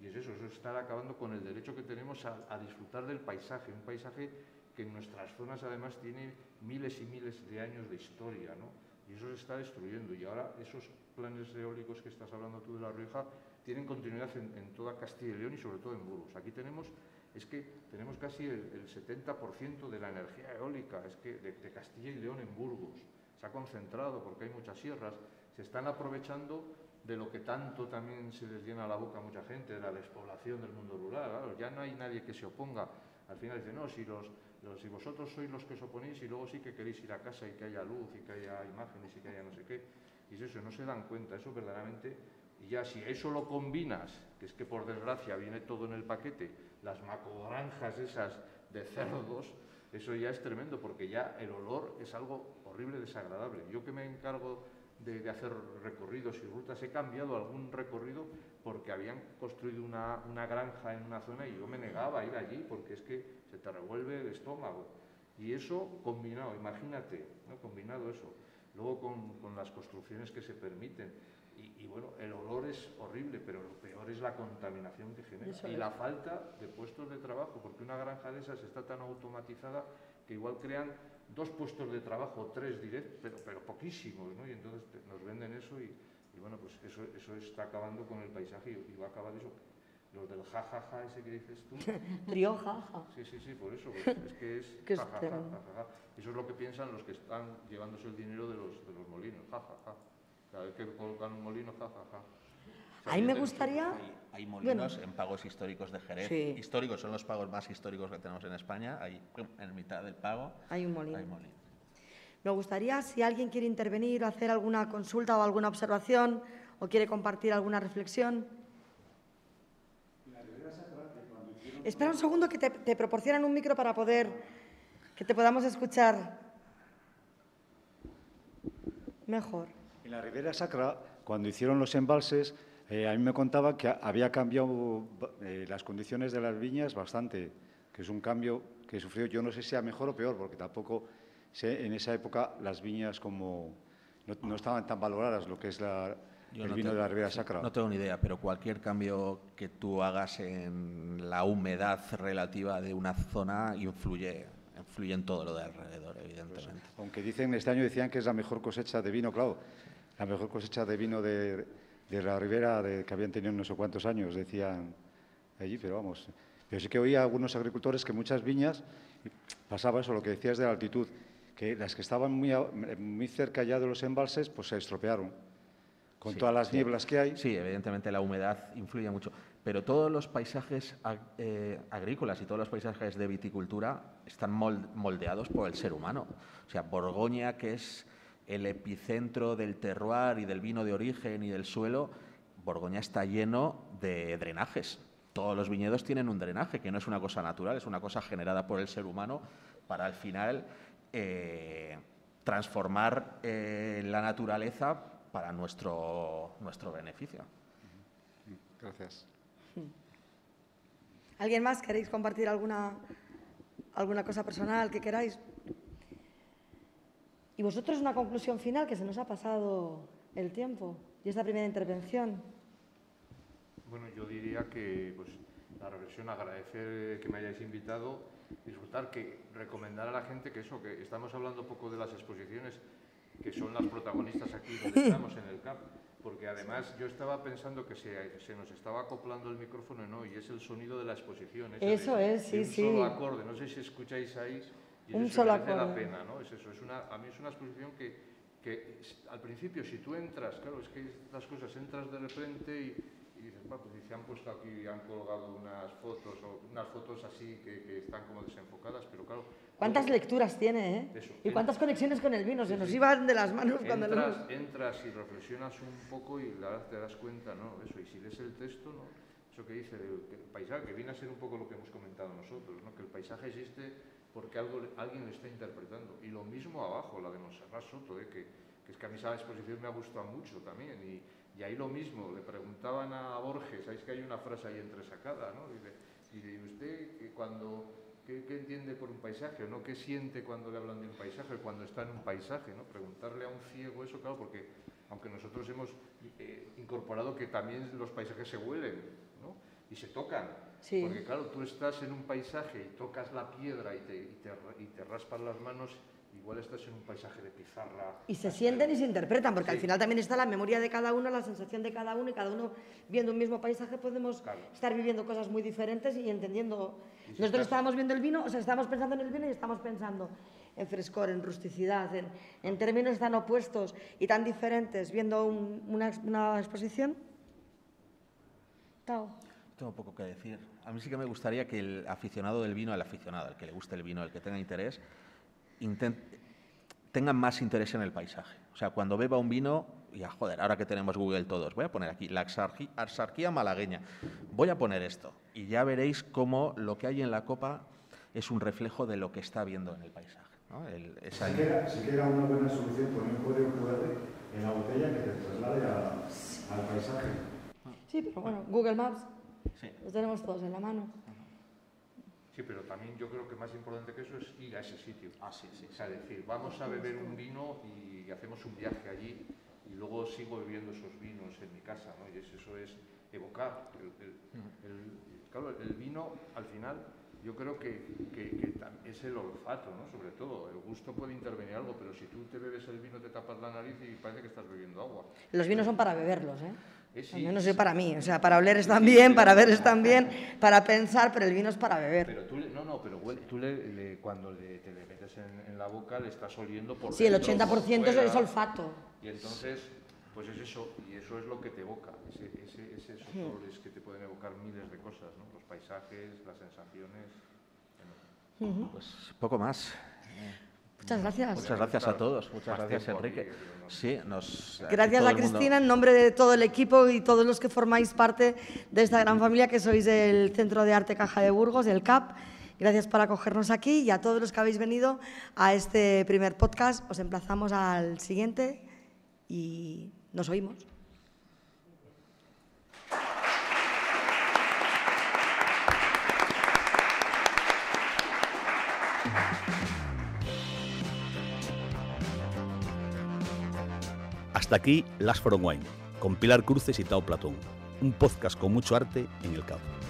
E: Y es eso, eso es estar acabando con el derecho que tenemos a, a disfrutar del paisaje, un paisaje que en nuestras zonas además tiene miles y miles de años de historia, ¿no? Y eso se está destruyendo. Y ahora esos planes eólicos que estás hablando tú de La Rioja tienen continuidad en, toda Castilla y León y sobre todo en Burgos. Aquí tenemos, es que tenemos casi el, el 70% de la energía eólica, es que de, Castilla y León en Burgos. Se ha concentrado porque hay muchas sierras, se están aprovechando de lo que tanto también se les llena la boca a mucha gente, de la despoblación del mundo rural. Ya no hay nadie que se oponga. Al final dice, no, si, los, los- si vosotros sois los que os oponéis y luego sí que queréis ir a casa y que haya luz y que haya imágenes y que haya no sé qué. Y es eso, no se dan cuenta, eso verdaderamente. Y ya si eso lo combinas, que es que por desgracia viene todo en el paquete, las macogranjas esas de cerdos, eso ya es tremendo, porque ya el olor es algo horrible, desagradable. Yo que me encargo de, de hacer recorridos y rutas, he cambiado algún recorrido porque habían construido una, una granja en una zona y yo me negaba a ir allí porque es que se te revuelve el estómago. Y eso combinado, imagínate, ¿no? combinado eso, luego con, con las construcciones que se permiten. Y, y bueno, el olor es horrible, pero lo peor es la contaminación que genera
B: Eso
E: y
B: es.
E: la falta de puestos de trabajo, porque una granja de esas está tan automatizada que igual crean dos puestos de trabajo, tres directos, pero, pero poquísimos, ¿no? Y entonces te- nos venden eso y, y bueno, pues eso, eso está acabando con el paisaje y, va a acabar eso. Los del jajaja ese que dices tú.
B: Rioja. ja.
E: Sí, sí, sí, por eso, pues, es que es
B: es
E: ja, ja, ja, ja, ja, ja. Eso es lo que piensan los que están llevándose el dinero de los, de los molinos, ja, ja, ja. Cada vez que colocan un molino, ja, ja, ja. Se
B: Ahí me gustaría...
D: Hay, hay molinos
B: Bueno.
D: en pagos históricos de Jerez.
B: Sí.
D: Históricos son los pagos más históricos que tenemos en España. Hay, en mitad del pago
B: Hay un molino.
D: hay molino.
B: Me gustaría, si alguien quiere intervenir o hacer alguna consulta o alguna observación o quiere compartir alguna reflexión. Espera un segundo que te, te proporcionan un micro para poder que te podamos escuchar mejor.
F: En la Ribera Sacra, cuando hicieron los embalses, eh, a mí me contaba que había cambiado eh, las condiciones de las viñas bastante, que es un cambio que sufrió, yo no sé si sea mejor o peor, porque tampoco sé, en esa época las viñas como no, no estaban tan valoradas, lo que es la,
D: Yo
F: el
D: no
F: vino
D: te-
F: de la Ribera Sacra.
D: No tengo ni idea, pero cualquier cambio que tú hagas en la humedad relativa de una zona influye, influye en todo lo de alrededor, evidentemente.
F: Aunque dicen, este año decían que es la mejor cosecha de vino, claro, la mejor cosecha de vino de, de la Ribera de, que habían tenido no sé cuántos años, decían allí, pero vamos. Pero sí que oía a algunos agricultores que muchas viñas, pasaba eso, lo que decías de la altitud, que las que estaban muy, muy cerca ya de los embalses, pues se estropearon. Con todas las nieblas que hay.
D: Sí, evidentemente la humedad influye mucho, pero todos los paisajes ag- eh, agrícolas y todos los paisajes de viticultura están mol- moldeados por el ser humano. O sea, Borgoña, que es el epicentro del terroir y del vino de origen y del suelo, Borgoña está lleno de drenajes. Todos los viñedos tienen un drenaje, que no es una cosa natural, es una cosa generada por el ser humano para al final eh, transformar eh, la naturaleza para nuestro, nuestro beneficio.
F: Gracias.
B: ¿Alguien más queréis compartir alguna, alguna cosa personal que queráis? Y vosotros una conclusión final, que se nos ha pasado el tiempo y esta primera intervención.
E: Bueno, yo diría que pues, la reflexión, agradecer que me hayáis invitado, disfrutar, que recomendar a la gente que eso, que estamos hablando poco de las exposiciones, que son las protagonistas aquí donde estamos en el CAP, porque además yo estaba pensando que se, se nos estaba acoplando el micrófono, no, y es el sonido de la exposición.
B: Eso es,
E: de
B: sí,
E: un
B: sí.
E: solo acorde, no sé si escucháis ahí. Y
B: Un solo
E: merece la pena, ¿no? Es eso, es una, a mí es una exposición que, que al principio si tú entras, claro, es que estas cosas entras de repente y, y dices, "Va, pues si se han puesto aquí, han colgado unas fotos o unas fotos así que, que están como desenfocadas, pero claro.
B: ¿Cuántas
E: luego
B: lecturas tiene, eh?
E: Eso.
B: Y cuántas conexiones con el vino. Se nos iban de las manos cuando
E: Entras, entras y reflexionas un poco y la verdad te das cuenta, ¿no? Eso, y si lees el texto, ¿no? Eso que dice, el, que el paisaje, que viene a ser un poco lo que hemos comentado nosotros, ¿no? Que el paisaje existe porque algo, alguien lo está interpretando. Y lo mismo abajo, la de Monserrat Soto, ¿eh? que, que es que a mí esa exposición me ha gustado mucho también. Y, y ahí lo mismo, le preguntaban a Borges, sabéis que hay una frase ahí entresacada, ¿no? Dice, y usted que cuando ¿Qué, qué entiende por un paisaje no? ¿Qué siente cuando le hablan de un paisaje, cuando está en un paisaje? ¿no? Preguntarle a un ciego eso, claro, porque aunque nosotros hemos eh, incorporado que también los paisajes se huelen. Y se tocan.
B: Sí.
E: Porque claro, tú estás en un paisaje y tocas la piedra y te, y te, y te raspas las manos, igual estás en un paisaje de pizarra.
B: Y se sienten y se interpretan, porque al
E: Sí.
B: final también está la memoria de cada uno, la sensación de cada uno, y cada uno viendo un mismo paisaje podemos
E: Claro.
B: estar viviendo cosas muy diferentes y entendiendo.
E: Y si
B: Nosotros
E: estás-
B: estábamos viendo el vino, o sea, estábamos pensando en el vino y estamos pensando en frescor, en rusticidad, en, en términos tan opuestos y tan diferentes, viendo un- una, una exposición. Tao.
D: Tengo poco que decir. A mí sí que me gustaría que el aficionado del vino, el aficionado, el que le guste el vino, el que tenga interés, tenga más interés en el paisaje. O sea, cuando beba un vino, ya joder, ahora que tenemos Google todos, voy a poner aquí la axarquía malagueña, voy a poner esto y ya veréis cómo lo que hay en la copa es un reflejo de lo que está viendo en el paisaje. ¿no? El- esa-
F: Sí que, era, sí que era una buena solución poner un código QR en la botella que te traslade a- al paisaje.
B: Sí, pero bueno, Google Maps,
D: sí.
B: los tenemos todos en la mano.
E: Sí, pero también yo creo que más importante que eso es ir a ese sitio.
D: Ah, sí, sí.
E: O sea, decir, vamos a beber un vino y hacemos un viaje allí y luego sigo bebiendo esos vinos en mi casa, ¿no? Y es- eso es evocar. El, el- el- claro, el vino, al final, yo creo que, que- que es el olfato, ¿no? Sobre todo. El gusto puede intervenir algo, pero si tú te bebes el vino, te tapas la nariz y parece que estás bebiendo agua.
B: Los vinos son para beberlos, ¿eh?
E: Eh, sí, sí.
B: yo para mí, o sea, para oler están bien, para ver están bien, para pensar, pero el vino es para beber.
E: Pero tú, le- no, no, pero huele- tú le, le- cuando le- te le metes en, en la boca le estás oliendo por
B: Sí, el
E: dentro,
B: 80% es,
E: fuera.
B: es olfato.
E: Y entonces, pues es eso, y eso es lo que te evoca, ese, ese, ese- esos olores que te pueden evocar miles de cosas, ¿no? Los paisajes, las sensaciones.
D: Pues poco más.
B: Muchas gracias.
D: Muchas gracias a todos. Muchas gracias, Enrique. Sí, nos.
B: Gracias a Cristina en nombre de todo el equipo y todos los que formáis parte de esta gran familia que sois del Centro de Arte Caja de Burgos, del CAP. Gracias por acogernos aquí y a todos los que habéis venido a este primer podcast. Os emplazamos al siguiente y nos oímos.
A: Hasta aquí Las From Wine, con Pilar Cruces y Tao Platón. Un podcast con mucho arte en el campo.